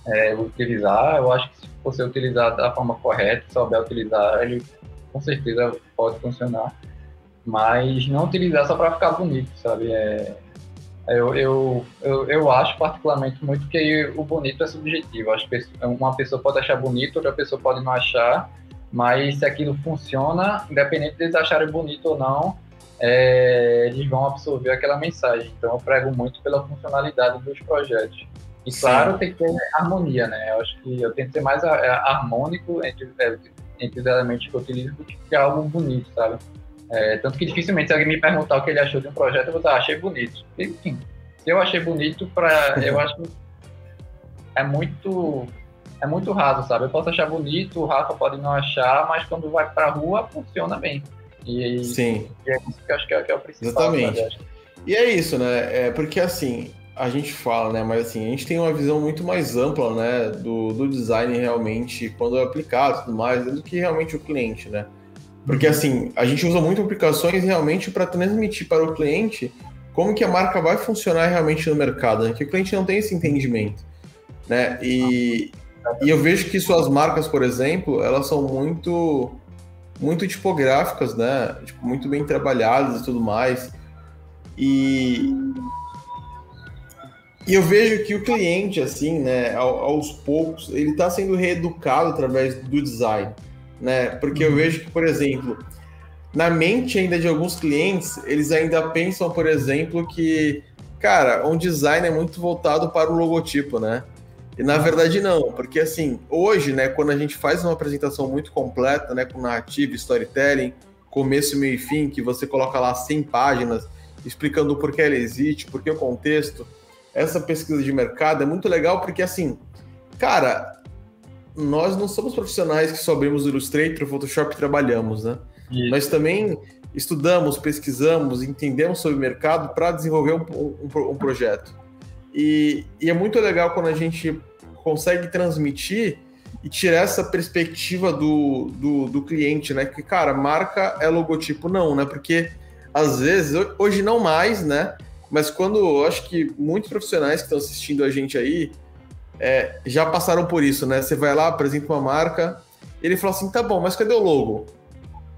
é, utilizar, eu acho que se você utilizar da forma correta, souber utilizar, ele com certeza pode funcionar, mas não utilizar só para ficar bonito, sabe? É, eu, eu, eu, eu, acho particularmente muito que o bonito é subjetivo. Acho que uma pessoa pode achar bonito, outra pessoa pode não achar, mas se aquilo funciona, independente de eles acharem bonito ou não, é, eles vão absorver aquela mensagem. Então eu prego muito pela funcionalidade dos projetos. E Sim. claro, tem que ter harmonia, né? Eu acho que eu tento ser mais é, harmônico entre, é, entre os elementos que eu utilizo do que algo bonito, sabe? É, tanto que dificilmente se alguém me perguntar o que ele achou de um projeto, eu vou dizer, ah, achei bonito. Enfim, se eu achei bonito, pra, eu acho que é muito é muito raso, sabe? Eu posso achar bonito, o Rafa pode não achar, mas quando vai pra rua, funciona bem. E, Sim. E é isso que eu acho que é, que é o principal. Exatamente. E é isso, né? É porque assim, a gente fala, né? Mas assim, a gente tem uma visão muito mais ampla, né? Do, do design realmente, quando é aplicado e tudo mais, do que realmente o cliente, né? Porque assim, a gente usa muito aplicações realmente para transmitir para o cliente como que a marca vai funcionar realmente no mercado, né? que o cliente não tem esse entendimento, né? E, e eu vejo que suas marcas, por exemplo, elas são muito muito tipográficas, né? Tipo, muito bem trabalhadas e tudo mais. E, e eu vejo que o cliente, assim, né, aos poucos, ele está sendo reeducado através do design, né? Porque eu uhum. vejo que, por exemplo, na mente ainda de alguns clientes, eles ainda pensam, por exemplo, que, cara, um design é muito voltado para o logotipo, né? E na verdade não, porque assim, hoje, né, quando a gente faz uma apresentação muito completa, né, com narrativa, storytelling, começo, meio e fim, que você coloca lá 100 páginas explicando o porquê ela existe, porquê o contexto, essa pesquisa de mercado é muito legal porque assim, cara, nós não somos profissionais que só abrimos o Illustrator, o Photoshop e trabalhamos, né? Isso. Nós também estudamos, pesquisamos, entendemos sobre o mercado para desenvolver um, um, um projeto. E, e, é muito legal quando a gente consegue transmitir e tirar essa perspectiva do, do, do, cliente, né? Que, cara, marca é logotipo, não, né? Porque às vezes, hoje não mais, né? Mas quando eu acho que muitos profissionais que estão assistindo a gente aí é, já passaram por isso, né? Você vai lá, apresenta uma marca, ele fala assim: tá bom, mas cadê o logo?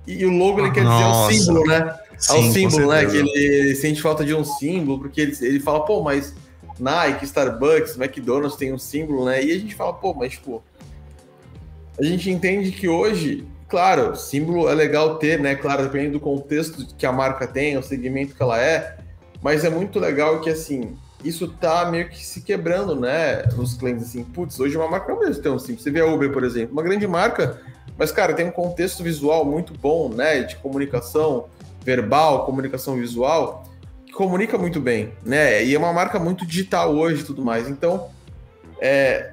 E, o logo ele quer dizer o símbolo, né? Sim, é o símbolo, né? Que ele, ele, sente falta de um símbolo, porque ele, ele fala, pô, mas Nike, Starbucks, McDonald's tem um símbolo, né? E a gente fala, pô, mas tipo. A gente entende que hoje, claro, símbolo é legal ter, né? Claro, dependendo do contexto que a marca tem, o segmento que ela é, mas é muito legal que assim, isso tá meio que se quebrando, né? Nos clientes, assim, putz, hoje uma marca não mesmo tem um símbolo. Você vê a Uber, por exemplo, uma grande marca mas, cara, tem um contexto visual muito bom, né? De comunicação verbal, comunicação visual, que comunica muito bem, né? E é uma marca muito digital hoje e tudo mais. Então, é,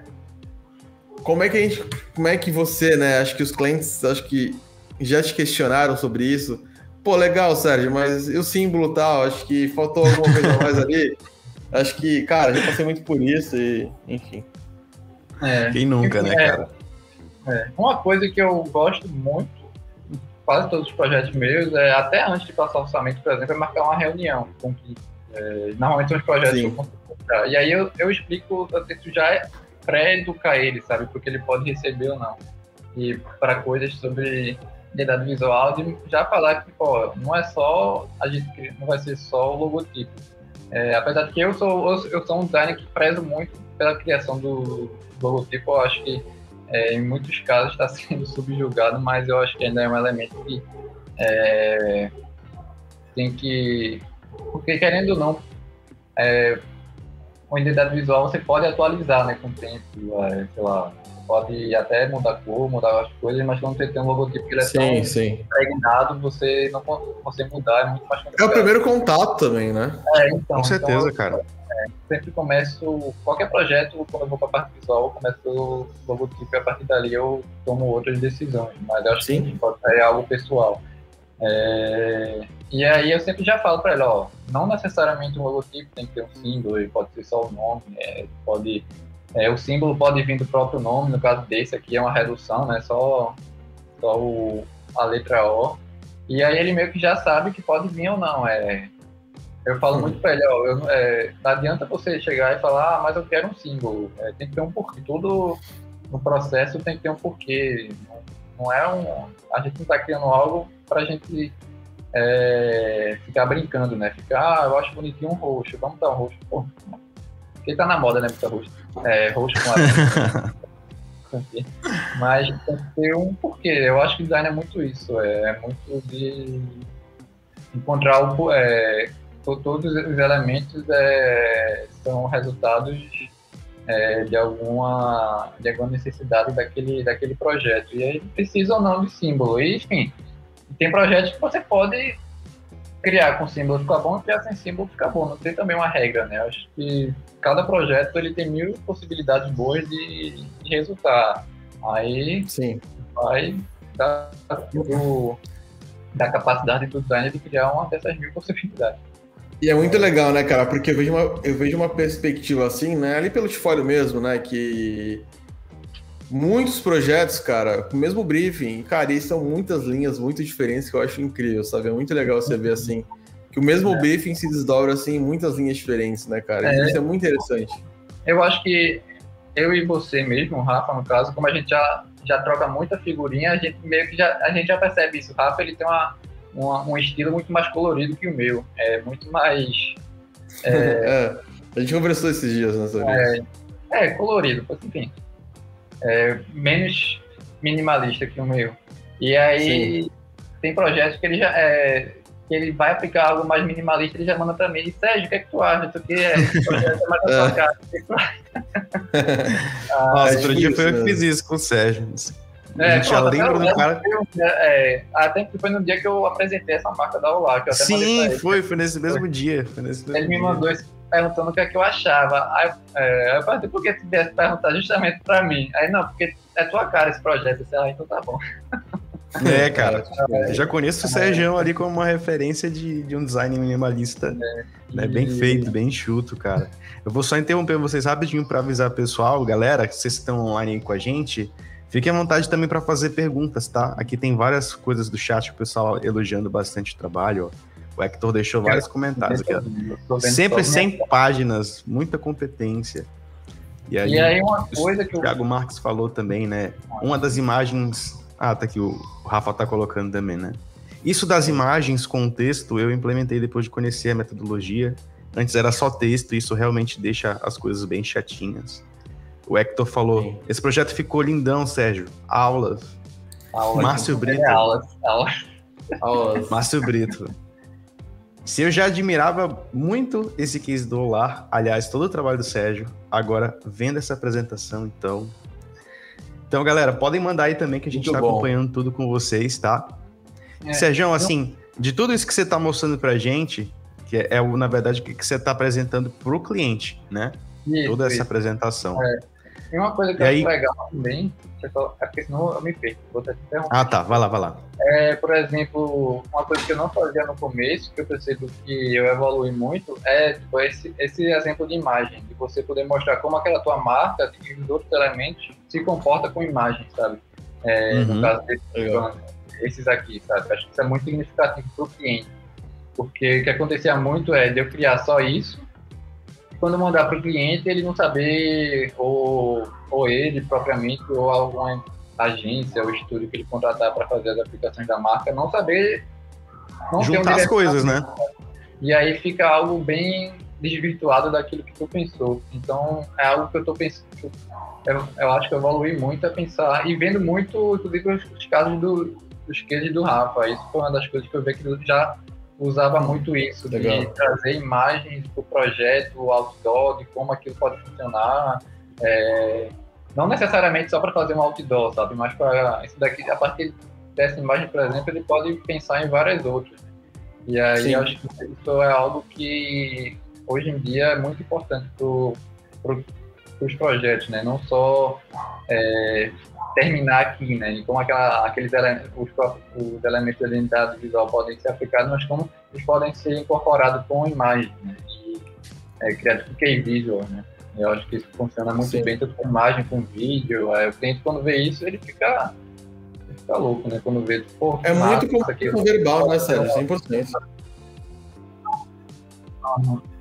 como é que a gente, como é que você, né? Acho que os clientes, acho que já te questionaram sobre isso. Pô, legal, Sérgio, mas e o símbolo tal? Acho que faltou alguma coisa mais ali. Acho que, cara, já passei muito por isso e, enfim. É, Quem nunca, né, é, cara? É. Uma coisa que eu gosto muito, em quase todos os projetos meus, é até antes de passar o orçamento, por exemplo, é marcar uma reunião com que é, normalmente são os projetos Sim. que eu consigo E aí eu, eu explico, eu tento já pré-educar ele, sabe? Porque ele pode receber ou não. E para coisas sobre identidade visual, de já falar que, pô, não é só, a gente não vai ser só o logotipo. É, apesar de que eu sou, eu, sou um designer que prezo muito pela criação do, do logotipo, eu acho que é, em muitos casos está sendo subjugado, mas eu acho que ainda é um elemento que é, tem que. Porque querendo ou não, é, uma identidade visual você pode atualizar né, com o tempo, é, sei lá, pode até mudar a cor, mudar as coisas, mas quando você tem um logotipo que ele é sim, tão sim. impregnado, você não consegue mudar, é muito mais complicado. É o primeiro contato também, né? É, então, com certeza, então, cara sempre começo qualquer projeto, quando eu vou para a parte visual, eu começo o logotipo e a partir dali eu tomo outras decisões. Mas eu acho Sim. que pode ser algo pessoal. É... E aí eu sempre já falo para ela, ó, não necessariamente um logotipo tem que ter um símbolo, pode ser só o nome, é, pode É, o símbolo pode vir do próprio nome, no caso desse aqui é uma redução, né? Só, só o, a letra O. E aí ele meio que já sabe que pode vir ou não. É, eu falo muito para ele, ó, eu, é, não adianta você chegar e falar, ah, mas eu quero um símbolo. É, tem que ter um porquê. Tudo no processo tem que ter um porquê. Não, não é um. A gente não está criando algo para a gente é, ficar brincando, né? Ficar, ah, eu acho bonitinho um roxo, vamos dar um roxo. Pô, porque tá na moda, né, botar roxo. É, roxo com. Mas tem que ter um porquê. Eu acho que design é muito isso. É, é muito de encontrar o. É, todos os elementos é, são resultados é, de alguma de alguma necessidade daquele daquele projeto e aí precisa ou não de símbolo e enfim tem projetos que você pode criar com símbolo ficar bom criar sem símbolo ficar bom não tem também uma regra né acho que cada projeto ele tem mil possibilidades boas de, de resultar aí sim vai da, do, da capacidade do designer de criar uma dessas mil possibilidades e é muito legal, né, cara? Porque eu vejo uma, eu vejo uma perspectiva assim, né? Ali pelo Tifólio mesmo, né? Que muitos projetos, cara, com o mesmo briefing, cara, e são muitas linhas muito diferentes que eu acho incrível, sabe? É muito legal você ver assim, que o mesmo é. briefing se desdobra assim em muitas linhas diferentes, né, cara? É. Isso é muito interessante. Eu acho que eu e você mesmo, Rafa, no caso, como a gente já, já troca muita figurinha, a gente meio que já, a gente já percebe isso. O Rafa, ele tem uma um, um estilo muito mais colorido que o meu. É muito mais. É, é, a gente conversou esses dias nessa é, é, colorido, enfim. É, menos minimalista que o meu. E aí Sim. tem projetos que ele já. É, que ele vai aplicar algo mais minimalista, ele já manda pra mim, e, Sérgio, o que é que tu acha? Isso aqui é, esse projeto é mais tua que, é que tu ah, Nossa, outro dia foi eu que fiz isso com o Sérgio. É, a gente já lembra do cara. É, até que foi no dia que eu apresentei essa marca da Olá. Que Sim, foi, foi nesse mesmo dia. Foi nesse mesmo ele dia. me mandou isso perguntando o que é que eu achava. Aí, é, eu perguntei por que tu viesse perguntar justamente pra mim. Aí, não, porque é tua cara esse projeto. Disse, ah, então tá bom. É, cara. Eu já conheço o Sérgio ali como uma referência de, de um design minimalista. É, né, bem feito, bem enxuto, cara. Eu vou só interromper vocês rapidinho para avisar o pessoal, galera, que vocês estão online aí com a gente. Fiquem à vontade também para fazer perguntas, tá? Aqui tem várias coisas do chat, o pessoal elogiando bastante o trabalho. Ó. O Hector deixou vários comentários aqui. Sempre 100 páginas, muita competência. E aí, e aí uma coisa que o Thiago Marques falou também, né? Uma das imagens. Ah, tá aqui, o Rafa tá colocando também, né? Isso das imagens com texto eu implementei depois de conhecer a metodologia. Antes era só texto, e isso realmente deixa as coisas bem chatinhas. O Hector falou: Sim. esse projeto ficou lindão, Sérgio. Aulas. aulas Márcio Brito. É, aulas, aulas. aulas. Márcio Brito. Se eu já admirava muito esse case do Olar, aliás, todo o trabalho do Sérgio, agora vendo essa apresentação, então. Então, galera, podem mandar aí também que a gente está acompanhando tudo com vocês, tá? É, Sérgio, assim, de tudo isso que você está mostrando pra gente, que é, é na verdade, o que você está apresentando pro cliente, né? Isso, Toda essa isso. apresentação. É. Tem uma coisa que e eu aí... acho legal também, é porque senão eu me perco, vou te Ah, tá, vai lá, vai lá. É, por exemplo, uma coisa que eu não fazia no começo, que eu percebo que eu evolui muito, é tipo, esse, esse exemplo de imagem, de você poder mostrar como aquela tua marca e os outros elementos se comporta com imagem, sabe? É, uhum. No caso desses, esses aqui, sabe? Acho que isso é muito significativo para o cliente. Porque o que acontecia muito é de eu criar só isso quando mandar para o cliente, ele não saber, ou, ou ele propriamente, ou alguma agência ou estúdio que ele contratar para fazer as aplicações da marca, não saber. Não Juntar um as coisas, né? E aí fica algo bem desvirtuado daquilo que tu pensou. Então, é algo que eu estou pensando. Eu, eu, acho que eu evolui muito a pensar e vendo muito, inclusive, os, os casos do, dos cases do Rafa. Isso foi uma das coisas que eu vi que já usava muito isso, Legal. de trazer imagens do projeto, outdoor, de como aquilo pode funcionar. É, não necessariamente só para fazer um outdoor, sabe? Mas para isso daqui, a partir dessa imagem, por exemplo, ele pode pensar em várias outras. E aí Sim. eu acho que isso é algo que hoje em dia é muito importante para os projetos, né? Não só é, terminar aqui, né? E como aquela, aqueles elementos, os, os elementos da identidade visual podem ser aplicados, mas como eles podem ser incorporados com imagem, né? E é, criado com key visual, né? Eu acho que isso funciona muito Sim. bem, tanto com imagem, com vídeo. Aí o cliente, quando vê isso, ele fica, ele fica louco, né? Quando vê, pô, É muito com verbal, né, Sérgio? 100%. Uhum.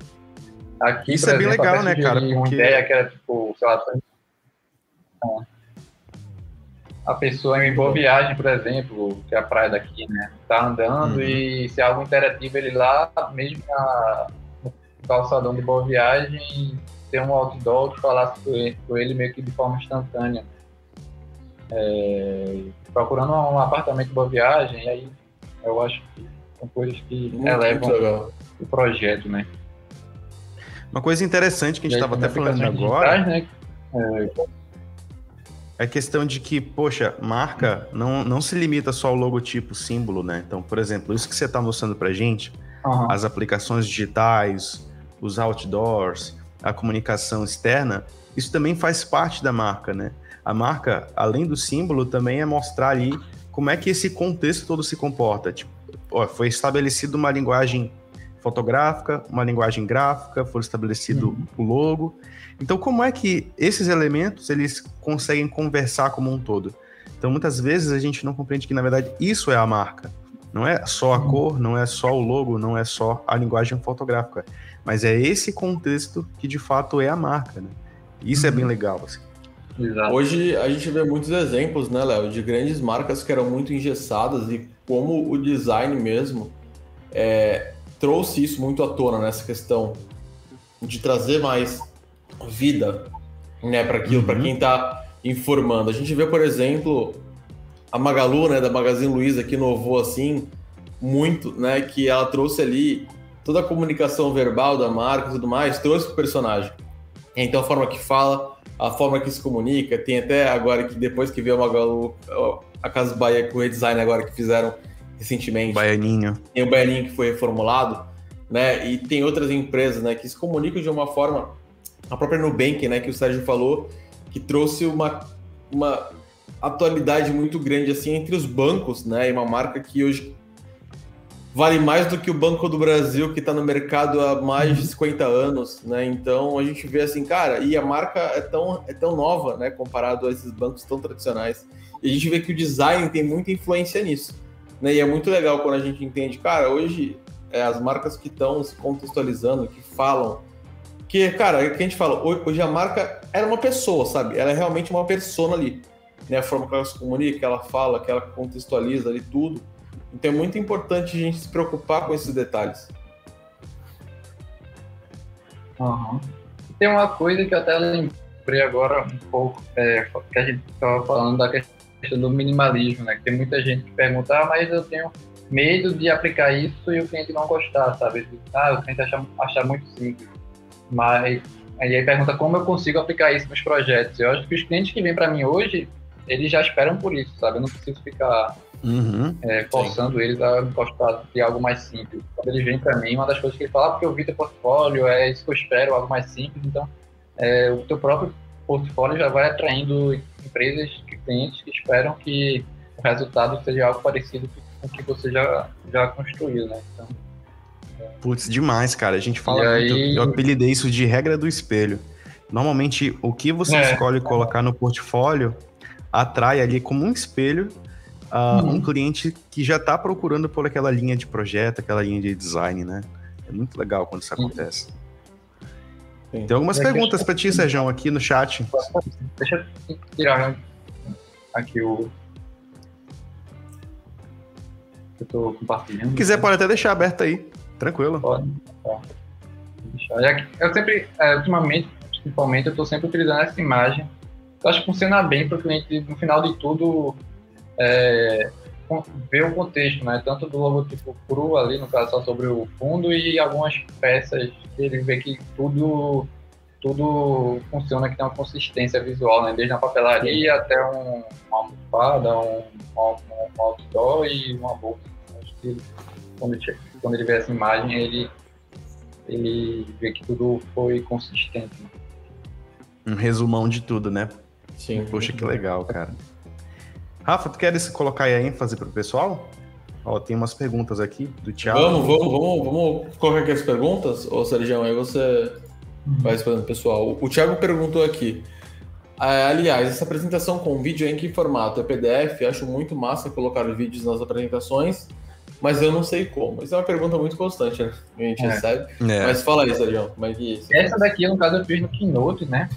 Aqui, isso é bem legal, né, cara? Porque... Uma ideia que era, tipo, sei lá, a pessoa em boa viagem, por exemplo, que é a praia daqui, né? Tá andando uhum. e se é algo interativo, ele lá, mesmo na, no calçadão de boa viagem, ter um outdoor que falasse com ele, com ele meio que de forma instantânea. É, procurando um apartamento de boa viagem, e aí eu acho que são coisas que muito, elevam muito o projeto, né? Uma coisa interessante que a gente estava até falando agora. Digitais, né? É, é a questão de que, poxa, marca não, não se limita só ao logotipo, símbolo, né? Então, por exemplo, isso que você está mostrando para gente, uhum. as aplicações digitais, os outdoors, a comunicação externa, isso também faz parte da marca, né? A marca, além do símbolo, também é mostrar ali como é que esse contexto todo se comporta. Tipo, ó, foi estabelecida uma linguagem fotográfica, uma linguagem gráfica, foi estabelecido uhum. o logo. Então, como é que esses elementos eles conseguem conversar como um todo? Então, muitas vezes a gente não compreende que na verdade isso é a marca. Não é só a cor, não é só o logo, não é só a linguagem fotográfica, mas é esse contexto que de fato é a marca, né? Isso uhum. é bem uhum. legal. Assim. Hoje a gente vê muitos exemplos, né, Léo, de grandes marcas que eram muito engessadas e como o design mesmo é, trouxe isso muito à tona nessa questão de trazer mais vida, né, para aquilo, uhum. para quem está informando. A gente vê, por exemplo, a Magalu, né, da Magazine Luiza, que inovou assim muito, né, que ela trouxe ali toda a comunicação verbal da marca e tudo mais, trouxe o personagem. Então a forma que fala, a forma que se comunica, tem até agora que depois que veio a Magalu, a Casa Bahia com o redesign agora que fizeram recentemente. Baianinho. Tem o Baianinho que foi reformulado, né? E tem outras empresas, né, que se comunicam de uma forma a própria Nubank, né, que o Sérgio falou, que trouxe uma, uma atualidade muito grande assim entre os bancos, né, e uma marca que hoje vale mais do que o Banco do Brasil, que está no mercado há mais de 50 uhum. anos, né? Então a gente vê assim, cara, e a marca é tão, é tão nova, né, comparado a esses bancos tão tradicionais. E a gente vê que o design tem muita influência nisso, né? E é muito legal quando a gente entende, cara, hoje é, as marcas que estão se contextualizando, que falam que, cara, é que a gente fala, hoje a marca era uma pessoa, sabe? Ela é realmente uma persona ali. Né? A forma que ela se comunica, ela fala, que ela contextualiza ali tudo. Então é muito importante a gente se preocupar com esses detalhes. Uhum. Tem uma coisa que eu até lembrei agora um pouco, é, que a gente estava falando da questão do minimalismo, né? Que tem muita gente que pergunta, ah, mas eu tenho medo de aplicar isso e o cliente não gostar, sabe? Ah, o cliente achar, achar muito simples. Mas aí pergunta como eu consigo aplicar isso nos projetos. Eu acho que os clientes que vêm para mim hoje, eles já esperam por isso, sabe? Eu não preciso ficar uhum, é, forçando eles a gostar de algo mais simples. Quando eles vêm para mim, uma das coisas que eles falam, ah, porque eu vi teu portfólio, é isso que eu espero, algo mais simples. Então, é, o teu próprio portfólio já vai atraindo empresas, clientes que esperam que o resultado seja algo parecido com o que você já, já construiu, né? Então, Putz, demais, cara. A gente fala e muito. Aí... Eu apelidei isso de regra do espelho. Normalmente, o que você é. escolhe colocar no portfólio atrai ali como um espelho uh, uhum. um cliente que já está procurando por aquela linha de projeto, aquela linha de design, né? É muito legal quando isso acontece. Sim. Tem algumas é perguntas para ti, Sérgio, aqui no chat. Deixa eu tirar aqui o. Eu tô compartilhando. Se quiser, pode até deixar aberto aí. Tranquilo. Pode. Eu sempre, é, ultimamente, principalmente, eu estou sempre utilizando essa imagem. Eu acho que funciona bem para o cliente, no final de tudo, é, ver o contexto, né? Tanto do logotipo cru ali, no caso, só sobre o fundo, e algumas peças que ele vê que tudo tudo funciona, que tem uma consistência visual, né? Desde a papelaria Sim. até um, uma almofada, um, um, um outdoor e uma bolsa. Acho que quando ele, quando ele vê essa imagem, ele, ele vê que tudo foi consistente. Um resumão de tudo, né? Sim. Poxa, que legal, cara. Rafa, tu queres colocar aí a ênfase pro pessoal? Ó, tem umas perguntas aqui do Thiago. Vamos, vamos, vamos, vamos colocar aqui as perguntas, ô Sérgio, aí você Uhum. Vai respondendo, pessoal. O Thiago perguntou aqui. Ah, aliás, essa apresentação com vídeo é em que formato? É PDF? Acho muito massa colocar vídeos nas apresentações, mas eu não sei como. Isso é uma pergunta muito constante, né? A gente é. recebe. É. Mas fala aí, Sérgio, como é que é Essa daqui, no caso, eu fiz no Keynote, né?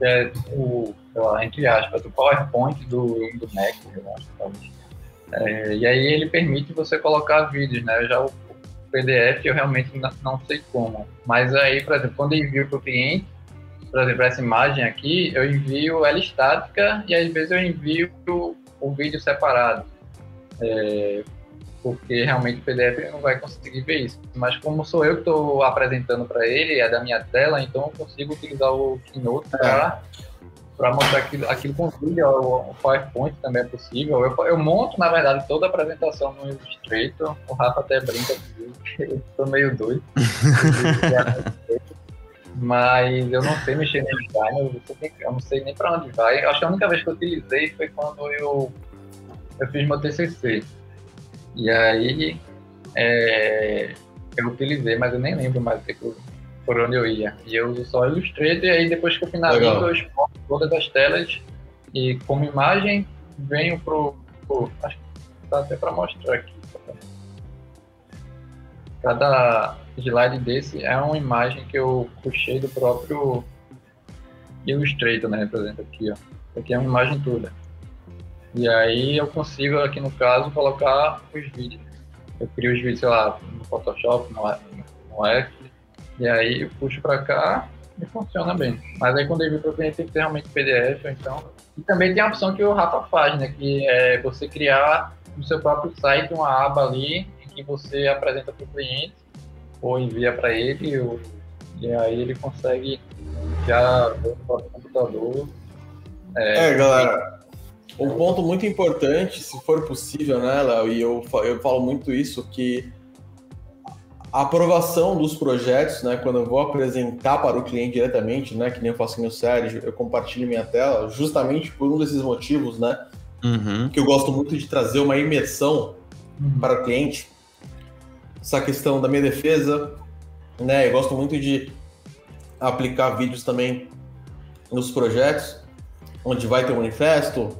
É o, lá, entre aspas, do PowerPoint do, do Mac, eu acho, talvez. É, e aí ele permite você colocar vídeos, né? Já o PDF eu realmente não sei como. Mas aí, por exemplo, quando eu envio para o cliente, por exemplo, essa imagem aqui, eu envio ela estática e às vezes eu envio o vídeo separado. É, porque realmente o PDF não vai conseguir ver isso. Mas como sou eu que estou apresentando para ele, é da minha tela, então eu consigo utilizar o Keynote para para mostrar aquilo, aquilo com vídeo, o, PowerPoint também é possível. Eu, eu, monto, na verdade, toda a apresentação no Illustrator. O Rafa até brinca comigo, eu tô meio doido. Mas eu não sei mexer no design, eu não sei nem para onde vai. Eu acho que a única vez que eu utilizei foi quando eu, eu fiz meu TCC. E aí é, eu utilizei, mas eu nem lembro mais o que eu por onde eu ia. E eu uso só Illustrator e aí depois que eu finalizo Legal. eu exporto todas as telas e como imagem venho pro, pro acho que dá até para mostrar aqui. Cada slide desse é uma imagem que eu puxei do próprio Illustrator, né? Por exemplo, aqui, ó. Aqui é uma imagem toda. E aí eu consigo, aqui no caso, colocar os vídeos. Eu crio os vídeos, sei lá, no Photoshop, no, no After, e aí eu puxo para cá e funciona bem. Mas aí quando ele para o cliente tem que ter realmente PDF, então. E também tem a opção que o Rafa faz, né? Que é você criar no seu próprio site uma aba ali em que você apresenta para o cliente ou envia para ele, ou, e aí ele consegue já ver no próprio computador. É, é galera. Um ponto muito importante, se for possível, né, Léo, e eu, eu falo muito isso, que a aprovação dos projetos, né, quando eu vou apresentar para o cliente diretamente, né, que nem eu faço com o Sérgio, eu compartilho minha tela, justamente por um desses motivos, né, uhum. que eu gosto muito de trazer uma imersão uhum. para o cliente. Essa questão da minha defesa, né, eu gosto muito de aplicar vídeos também nos projetos, onde vai ter um manifesto,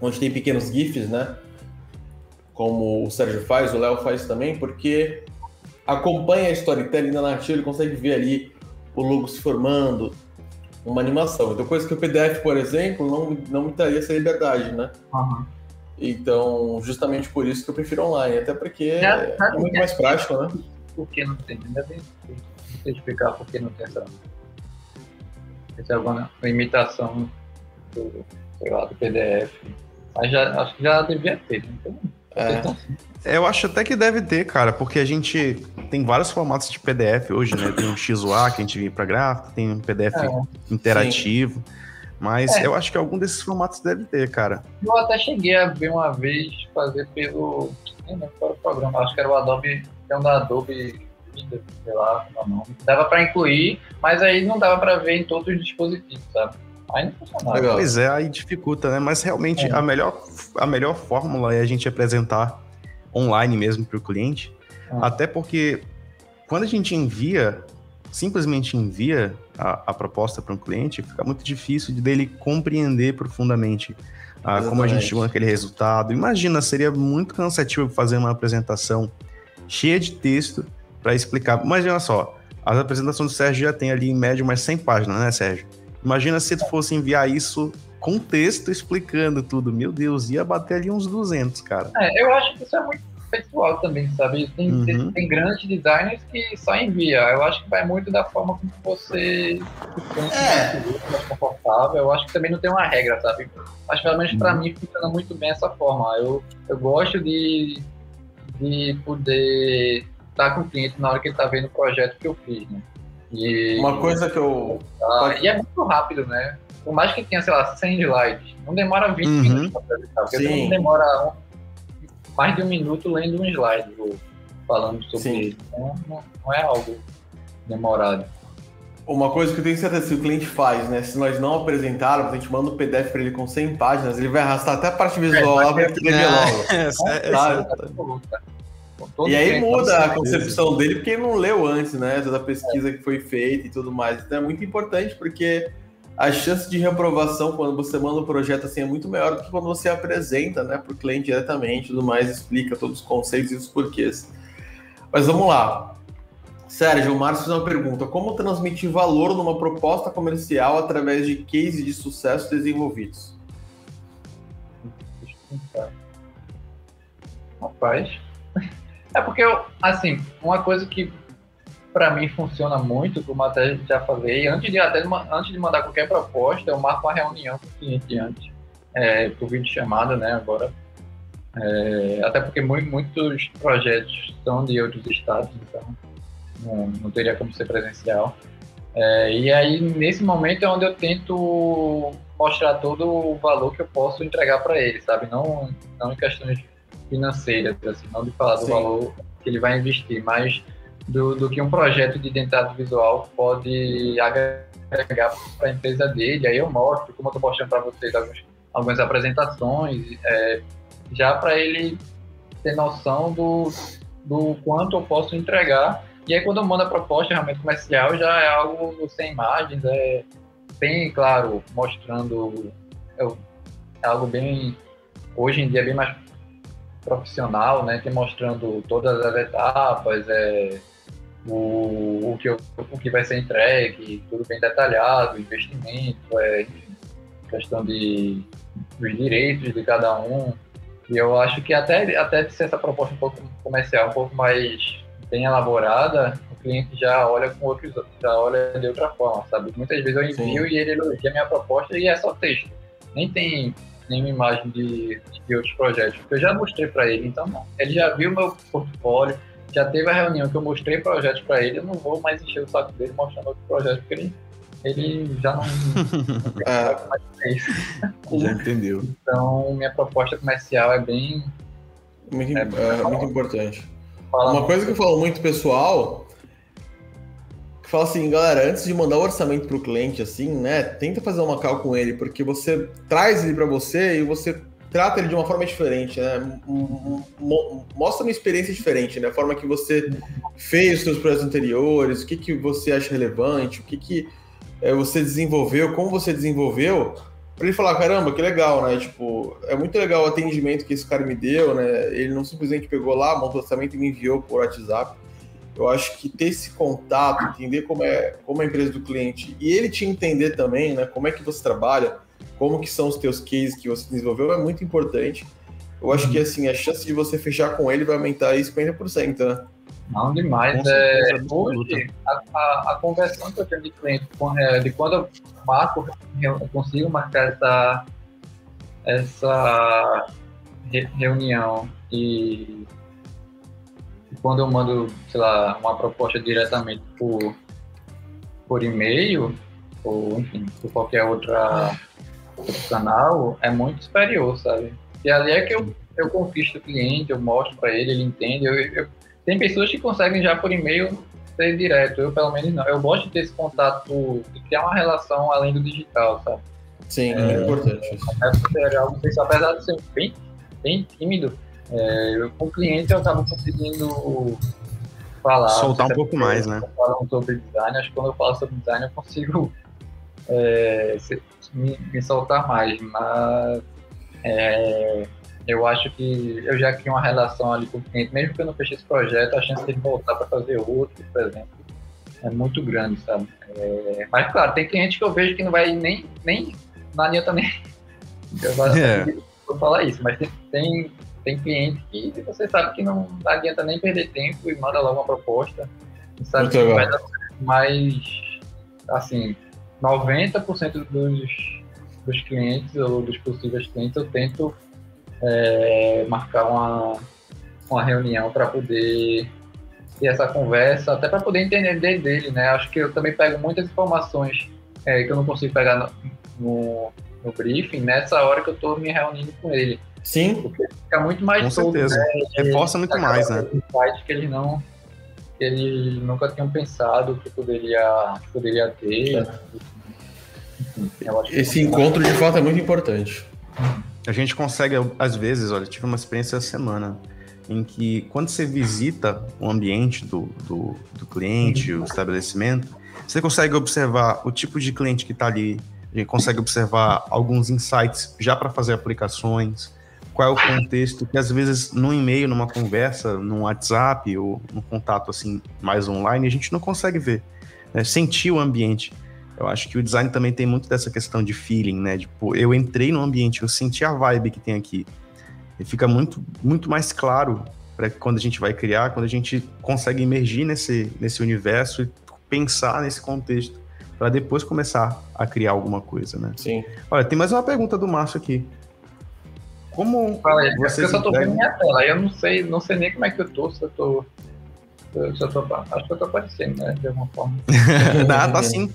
onde tem pequenos GIFs, né, como o Sérgio faz, o Léo faz também, porque acompanha a storytelling da narrativa, ele consegue ver ali o logo se formando, uma animação. Então, coisa que o PDF, por exemplo, não, não me daria essa liberdade, né? Uhum. Então, justamente por isso que eu prefiro online, até porque é, é muito mais prático, né? Por que não tem? Ainda bem que explicar por que não tem essa, essa alguma limitação do, sei lá, do PDF. Mas já, acho que já devia ter, né? então, é. Eu acho até que deve ter, cara, porque a gente tem vários formatos de PDF hoje, né? Tem um XUA que a gente vem para gráfico, tem um PDF é, interativo. Sim. Mas é. eu acho que algum desses formatos deve ter, cara. Eu até cheguei a ver uma vez fazer pelo. Lembro qual era o programa, acho que era o Adobe. Tem um da Adobe, sei lá, qual é. Dava para incluir, mas aí não dava para ver em todos os dispositivos, sabe? Aí não. Pois é, aí dificulta, né? Mas realmente é. a, melhor, a melhor fórmula é a gente apresentar online mesmo para o cliente. É. Até porque quando a gente envia, simplesmente envia a, a proposta para um cliente, fica muito difícil de dele compreender profundamente ah, como a gente chegou naquele resultado. Imagina, seria muito cansativo fazer uma apresentação cheia de texto para explicar. Imagina só, a apresentação do Sérgio já tem ali em média umas 100 páginas, né, Sérgio? Imagina se tu fosse enviar isso com texto explicando tudo. Meu Deus, ia bater ali uns 200, cara. É, eu acho que isso é muito pessoal também, sabe? Tem, uhum. tem, tem, grandes designers que só envia. Eu acho que vai muito da forma como você se sente é. mais confortável. Eu acho que também não tem uma regra, sabe? Mas pelo menos uhum. para mim funciona muito bem essa forma. Eu, eu gosto de, de poder estar com o cliente na hora que ele está vendo o projeto que eu fiz, né? E, Uma coisa que eu. Ah, e é muito rápido, né? Por mais que tenha, sei lá, 100 slides, não demora 20 uhum. minutos para apresentar. Porque Sim. não demora mais de um minuto lendo um slide ou falando sobre Sim. ele. Então, não, não é algo demorado. Uma coisa que eu tenho certeza que o cliente faz, né? Se nós não apresentarmos, a gente manda um PDF para ele com 100 páginas, ele vai arrastar até a parte visual é, lá para entender logo. É, é, é, e aí muda a concepção dele porque ele não leu antes, né? Toda a pesquisa é. que foi feita e tudo mais. Então é muito importante porque a chance de reprovação quando você manda o um projeto assim é muito maior do que quando você apresenta, né, para o cliente diretamente, tudo mais, explica todos os conceitos e os porquês. Mas vamos lá. Sérgio, o Márcio fez uma pergunta: como transmitir valor numa proposta comercial através de cases de sucesso desenvolvidos? Rapaz, é porque eu, assim, uma coisa que para mim funciona muito, como até já falei, antes de, até, antes de mandar qualquer proposta, eu marco uma reunião com o cliente antes, é, por vídeo chamada, né, agora. É, até porque muito, muitos projetos são de outros estados, então não, não teria como ser presencial. É, e aí, nesse momento é onde eu tento mostrar todo o valor que eu posso entregar para ele, sabe? Não, não em questões financeiras, assim, não de falar do Sim. valor que ele vai investir, mas do, do que um projeto de identidade visual pode agregar para a empresa dele. Aí eu mostro, como eu estou mostrando para vocês, algumas, algumas apresentações, é, já para ele ter noção do, do quanto eu posso entregar. E aí, quando eu mando a proposta realmente comercial, já é algo sem imagens, é bem, claro, mostrando. É, é algo bem. Hoje em dia, bem mais profissional, né? Tem mostrando todas as etapas, é, o, o, que, o que vai ser entregue, tudo bem detalhado, investimento, é, enfim, questão de, dos direitos de cada um. E eu acho que até, até ser essa proposta um pouco comercial, um pouco mais bem elaborada, o cliente já olha com outros, já olha de outra forma, sabe? Muitas vezes eu envio Sim. e ele elogia a minha proposta e é só texto. Nem tem nenhuma imagem de, de outros projetos, porque eu já mostrei para ele, então não. Ele já viu meu portfólio, já teve a reunião que eu mostrei projetos para ele, eu não vou mais encher o saco dele mostrando outro projeto, porque ele, ele já não. é, já entendeu. Então, minha proposta comercial é bem. Muito, é, é muito importante. Uma coisa que eu falo muito pessoal que fala assim, galera, antes de mandar o orçamento para o cliente, assim, né, tenta fazer uma cal com ele, porque você traz ele para você e você trata ele de uma forma diferente, né? Mostra uma experiência diferente, né? A forma que você fez os seus projetos anteriores, o que, que você acha relevante, o que, que é, você desenvolveu, como você desenvolveu, para ele falar, caramba, que legal, né? Tipo, é muito legal o atendimento que esse cara me deu, né? Ele não simplesmente pegou lá, montou o orçamento e me enviou por WhatsApp. Eu acho que ter esse contato, entender como é, como é a empresa do cliente e ele te entender também, né? Como é que você trabalha, como que são os teus cases que você desenvolveu é muito importante. Eu acho que assim, a chance de você fechar com ele vai aumentar aí 50%, né? Não demais. É, hoje, a, a, a, conversão que eu tenho de cliente, é, de quando eu marco, eu consigo marcar essa, essa reunião e, e quando eu mando, sei lá, uma proposta diretamente por, por e-mail, ou enfim, por qualquer outra canal é muito superior, sabe? E ali é que eu, eu conquisto o cliente, eu mostro para ele, ele entende. Eu, eu, tem pessoas que conseguem já por e-mail ser direto, eu pelo menos não. Eu gosto de ter esse contato, de criar uma relação além do digital, sabe? Sim, é, é importante. É algo que, apesar de ser bem, bem tímido, é, eu, com o cliente eu acabo conseguindo falar. Soltar um pouco mais, né? Falando sobre design, acho que quando eu falo sobre design eu consigo é, me, me soltar mais, mas é, eu acho que eu já crio uma relação ali com o cliente, mesmo que eu não feche esse projeto, a chance de voltar para fazer outro, por exemplo, é muito grande, sabe? É, mas, claro, tem cliente que eu vejo que não vai nem, nem na linha também. Eu vou, é. vou falar isso, mas tem, tem, tem cliente que você sabe que não adianta nem perder tempo e manda logo uma proposta. Sabe muito que vai dar mais, assim, 90% dos, dos clientes ou dos possíveis clientes eu tento é, marcar uma, uma reunião para poder ter essa conversa, até para poder entender dele, né? Acho que eu também pego muitas informações é, que eu não consigo pegar no, no, no, briefing nessa hora que eu estou me reunindo com ele. Sim. Porque fica muito mais Com todo, certeza. Né? Reforça muito mais, né? que eles não que eles nunca tinham pensado que poderia, que poderia ter. É. Esse encontro de fato é muito importante. A gente consegue, às vezes, olha, tive uma experiência essa semana. em que quando você visita o ambiente do, do, do cliente, o estabelecimento, você consegue observar o tipo de cliente que está ali, a gente consegue observar alguns insights já para fazer aplicações, qual é o contexto, que às vezes num e-mail, numa conversa, num WhatsApp ou num contato assim mais online, a gente não consegue ver, né? sentir o ambiente. Eu acho que o design também tem muito dessa questão de feeling, né? Tipo, eu entrei no ambiente, eu senti a vibe que tem aqui. E fica muito, muito mais claro para quando a gente vai criar, quando a gente consegue emergir nesse, nesse universo e pensar nesse contexto para depois começar a criar alguma coisa, né? Sim. Olha, tem mais uma pergunta do Márcio aqui. Como Fala aí, vocês eu só tô vendo minha tela, eu não sei, não sei nem como é que eu tô, se eu tô. Se eu, tô acho que eu tô aparecendo, né? De alguma forma. Ah, tá sim.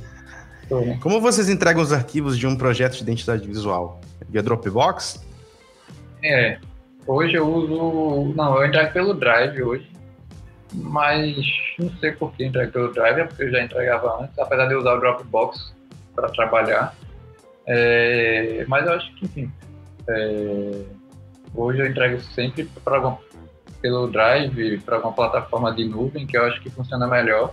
Tô, né? Como vocês entregam os arquivos de um projeto de identidade visual? Via Dropbox? É. Hoje eu uso. Não, eu entrego pelo Drive hoje. Mas não sei por que entrego pelo Drive, é porque eu já entregava antes, apesar de eu usar o Dropbox para trabalhar. É, mas eu acho que, enfim. É, hoje eu entrego sempre pra pelo Drive, para alguma plataforma de nuvem, que eu acho que funciona melhor.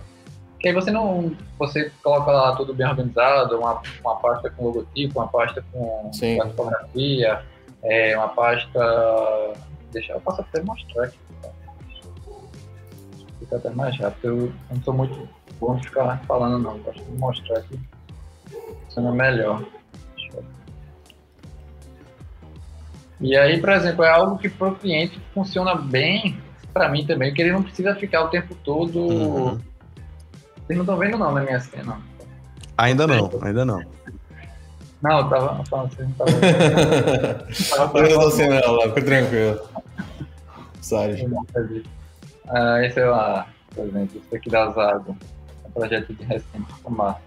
Que aí você não. Você coloca lá tudo bem organizado, uma, uma pasta com logotipo, uma pasta com fotografia, é, uma pasta. Deixa eu posso até mostrar aqui. tá? Fica até mais rápido. Eu não sou muito bom de ficar falando não. Gosto de mostrar aqui. Funciona melhor. E aí, por exemplo, é algo que para o cliente funciona bem para mim também, porque ele não precisa ficar o tempo todo. Uhum. Vocês não estão vendo não na minha cena. Ainda não, ainda não. Não, eu tava falando, vocês não. Tava Eu não sei não, lá, fica tranquilo. Sérgio. Ah, esse é lá, por exemplo, esse aqui da Zago. É um projeto de recente massa.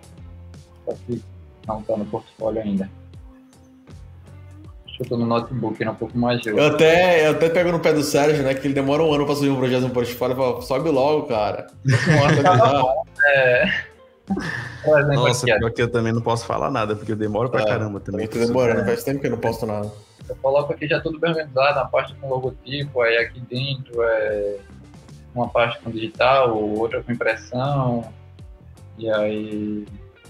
Só que não está no portfólio ainda. Acho que eu tô no notebook, é um pouco mais Eu até, eu até pego no pé do Sérgio, né? Que ele demora um ano pra subir um projeto no portfólio e fala, sobe logo, cara. Avisar. Por exemplo, Nossa, pior que eu também não posso falar nada, porque eu demoro pra É, caramba também. Também tô demorando, faz tempo que eu não posto nada. eu coloco aqui já tudo bem organizado, uma pasta com logotipo, aí aqui dentro é uma pasta com digital, outra com impressão. E aí.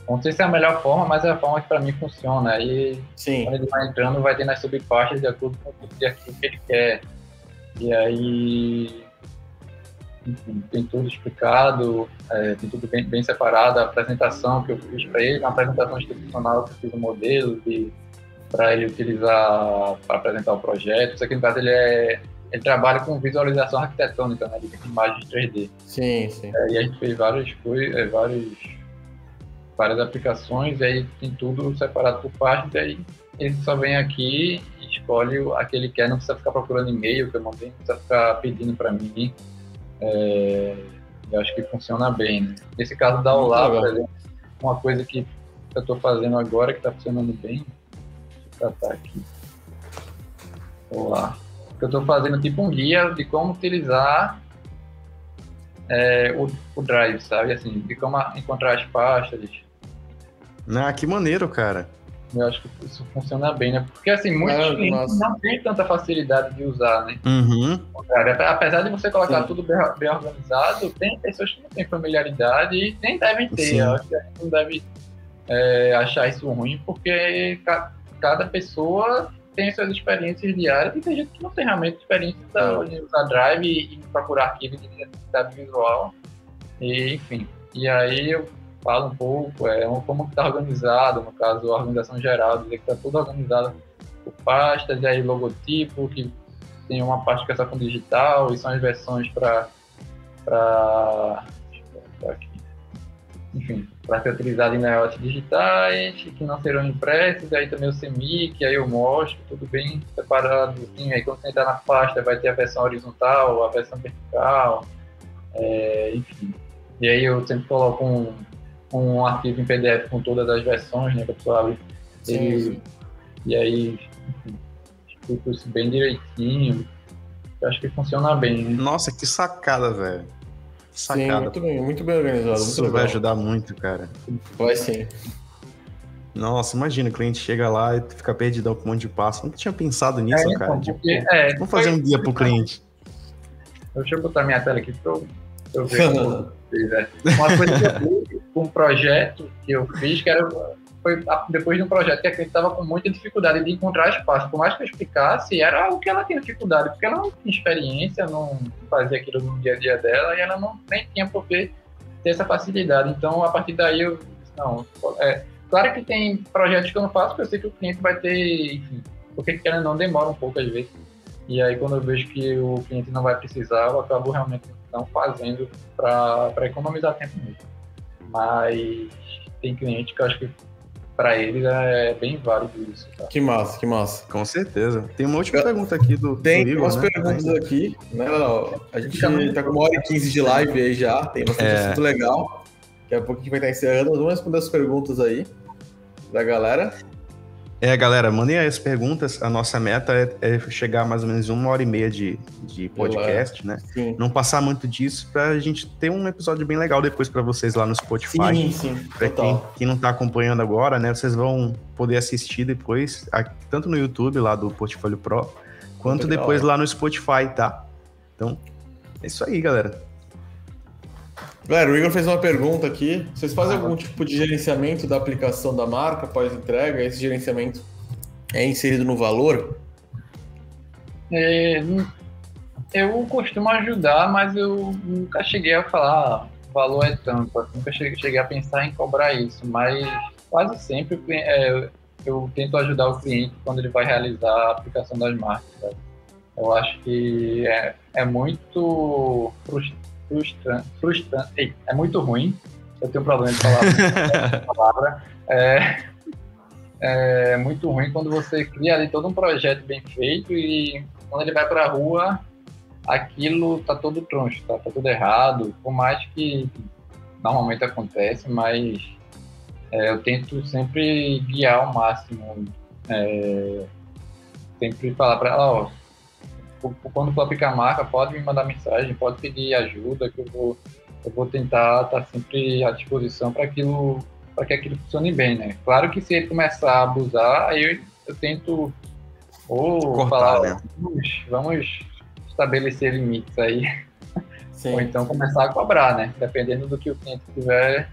Não sei se é a melhor forma, mas é a forma que para mim funciona. Aí Sim. quando ele vai entrando, vai ter nas subpastas de acordo com o que ele quer. E aí, enfim, tem tudo explicado, é, tem tudo bem, bem separado. A apresentação que eu fiz para ele, uma apresentação institucional que eu fiz o modelo para ele utilizar para apresentar o projeto. Isso aqui, no caso, ele, é, ele trabalha com visualização arquitetônica, né? ele tem imagens 3D. Sim, sim. Aí a gente fez várias coisas, várias, aplicações, e aí tem tudo separado por parte, e aí ele só vem aqui e escolhe a que ele quer, não precisa ficar procurando e-mail, que eu não tenho, não precisa ficar pedindo para mim. É, eu acho que funciona bem. Né? Nesse caso da Olá, por exemplo, uma coisa que eu estou fazendo agora que está funcionando bem, deixa eu tratar aqui. Olá. Eu estou fazendo tipo um guia de como utilizar é, o, o Drive, sabe? Assim, de como encontrar as pastas. Ah, que maneiro, cara. Eu acho que isso funciona bem, né? Porque assim, muitos Ah, clientes não têm tanta facilidade de usar, né? Uhum. Apesar de você colocar Sim. tudo bem, bem organizado, tem pessoas que não têm familiaridade e nem devem ter. Sim. Eu acho que a gente não deve é, achar isso ruim, porque ca- cada pessoa tem suas experiências diárias e tem gente que não tem realmente experiência de usar Drive e, e procurar arquivo de identidade visual. E, enfim. E aí eu falo um pouco, é, como está organizado, no caso, a organização geral, dizer que está tudo organizado por pastas, e aí logotipo, que tem uma parte que é só com digital, e são as versões para. Enfim, para ser utilizado em layouts digitais, que não serão impressos, e aí também o CMYK, que aí eu mostro, tudo bem separado. Assim, aí quando você entrar na pasta, vai ter a versão horizontal, a versão vertical, é, enfim. E aí eu sempre coloco um, um arquivo em PDF com todas as versões, né, que a pessoa abre Sim, ele- sim. e aí, enfim, explico isso bem direitinho. Eu acho que funciona bem, né? Nossa, que sacada, velho. Que Sim, Sacada. muito bem, muito bem organizado. Muito Isso legal. vai ajudar muito, cara. Vai sim. Nossa, imagina, o cliente chega lá e fica perdidão com um monte de passo. Nunca tinha pensado nisso, É, cara. então, Tipo, porque- é, vamos fazer foi- um guia pro cliente. Deixa eu botar minha tela aqui para eu, eu ver como vocês, é. Uma coisa que eu um projeto que eu fiz, que era foi depois de um projeto que a cliente estava com muita dificuldade de encontrar espaço. Por mais que eu explicasse, era o que ela tinha dificuldade, porque ela não tinha experiência, não fazia aquilo no dia a dia dela e ela não nem tinha por que ter essa facilidade. Então, a partir daí, eu disse, não, é, claro que tem projetos que eu não faço, porque eu sei que o cliente vai ter, enfim, porque que ela não demora um pouco às vezes. E aí, quando eu vejo que o cliente não vai precisar, eu acabo realmente não fazendo para economizar tempo mesmo. Mas tem cliente que eu acho que para eles é bem válido isso. Tá? Que massa, que massa. Com certeza. Tem uma última eu... pergunta aqui do. Tem do umas né? perguntas aqui, né? A gente tá com uma hora e quinze de live aí já, tem bastante é... assunto legal. Daqui a pouco a gente vai estar encerrando. Vamos responder as perguntas aí da galera. É, galera, mandem as perguntas. A nossa meta é, é, chegar a mais ou menos uma hora e meia de, de podcast, né? Sim. Não passar muito disso para a gente ter um episódio bem legal depois para vocês lá no Spotify. Sim, sim. Para quem, quem, não está acompanhando agora, né? Vocês vão poder assistir depois, tanto no YouTube lá do Portfólio Pro, quanto legal, depois é. lá no Spotify, tá? Então, é isso aí, galera. Galera, o Igor fez uma pergunta aqui. Vocês fazem algum tipo de gerenciamento da aplicação da marca após entrega? Esse gerenciamento é inserido no valor? É, eu costumo ajudar, mas eu nunca cheguei a falar o valor é tanto. Assim, nunca cheguei a pensar em cobrar isso, mas quase sempre é, eu tento ajudar o cliente quando ele vai realizar a aplicação das marcas. Eu acho que é, é muito frustrante frustrante, frustrante. é muito ruim. Eu tenho um problema de falar palavra. É, é muito ruim quando você cria ali todo um projeto bem feito e quando ele vai para a rua, aquilo tá todo troncho, tá, tá tudo errado. Por mais que normalmente acontece, mas é, eu tento sempre guiar ao máximo. É, sempre falar para ela, ó, quando for aplicar a marca, pode me mandar mensagem, pode pedir ajuda, que eu vou, eu vou tentar estar sempre à disposição para aquilo, para que aquilo funcione bem, né? Claro que se ele começar a abusar, aí eu, eu tento ou Cortar, falar, né? vamos, vamos estabelecer limites aí, Sim. ou então começar a cobrar, né? Dependendo do que o cliente tiver,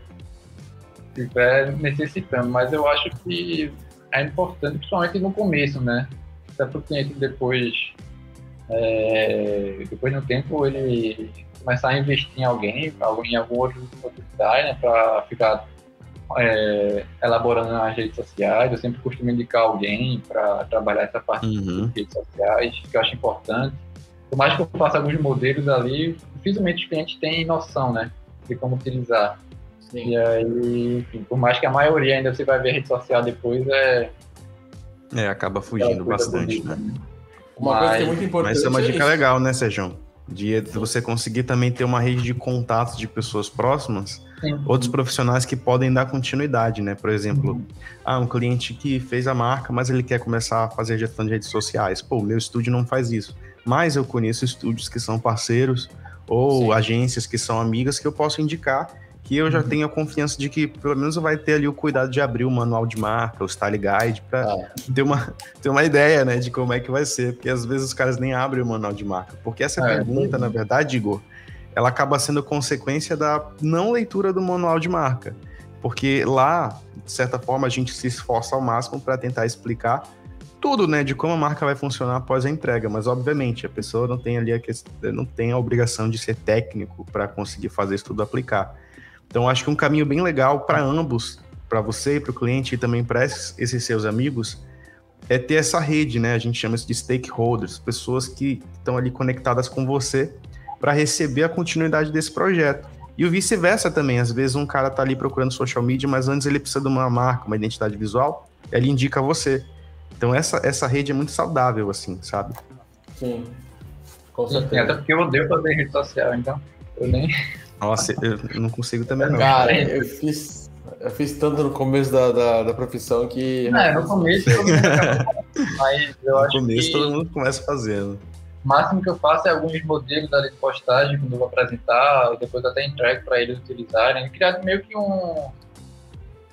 tiver necessitando. Mas eu acho que é importante, principalmente no começo, né? Até para o cliente depois é, depois de um tempo ele começar a investir em alguém, em algum outro utilidade, né, para ficar é, elaborando nas redes sociais. Eu sempre costumo indicar alguém para trabalhar essa parte uhum. das redes sociais, que eu acho importante. Por mais que eu faça alguns modelos ali, dificilmente os clientes têm noção, né, de como utilizar. Sim. E aí, enfim, por mais que a maioria ainda você vai ver a rede social depois, é. É, acaba fugindo bastante, bonita, né? né? Uma mas, coisa que é muito importante. Mas isso é uma dica é legal, né, Sérgio? De você conseguir também ter uma rede de contatos de pessoas próximas, Sim. outros profissionais que podem dar continuidade, né? Por exemplo, uhum. ah, um cliente que fez a marca, mas ele quer começar a fazer gestão de redes sociais. Pô, meu estúdio não faz isso. Mas eu conheço estúdios que são parceiros ou Sim. agências que são amigas que eu posso indicar que eu já tenho a confiança de que pelo menos vai ter ali o cuidado de abrir o manual de marca, o style guide, para ah. ter, uma, ter uma ideia, né, de como é que vai ser, porque às vezes os caras nem abrem o manual de marca. Porque essa é, pergunta, é. na verdade, Igor, ela acaba sendo consequência da não leitura do manual de marca. Porque lá, de certa forma, a gente se esforça ao máximo para tentar explicar tudo, né, de como a marca vai funcionar após a entrega, mas obviamente a pessoa não tem ali a questão, não tem a obrigação de ser técnico para conseguir fazer isso tudo aplicar. Então, acho que um caminho bem legal para ambos, para você e para o cliente e também para esses seus amigos, é ter essa rede, né? A gente chama isso de stakeholders, pessoas que estão ali conectadas com você para receber a continuidade desse projeto. E o vice-versa também. Às vezes um cara está ali procurando social media, mas antes ele precisa de uma marca, uma identidade visual, ele indica você. Então essa, essa rede é muito saudável, assim, sabe? Sim. Com certeza. Até porque eu odeio fazer rede social, então eu nem. Nossa, eu não consigo também não. Cara, eu fiz, eu fiz tanto no começo da, da, da profissão que. Não, é, no começo mas eu no acho começo que todo mundo começa fazendo. O máximo que eu faço é alguns modelos ali de postagem quando eu vou apresentar, depois até entrego para eles utilizarem. Criado meio que um,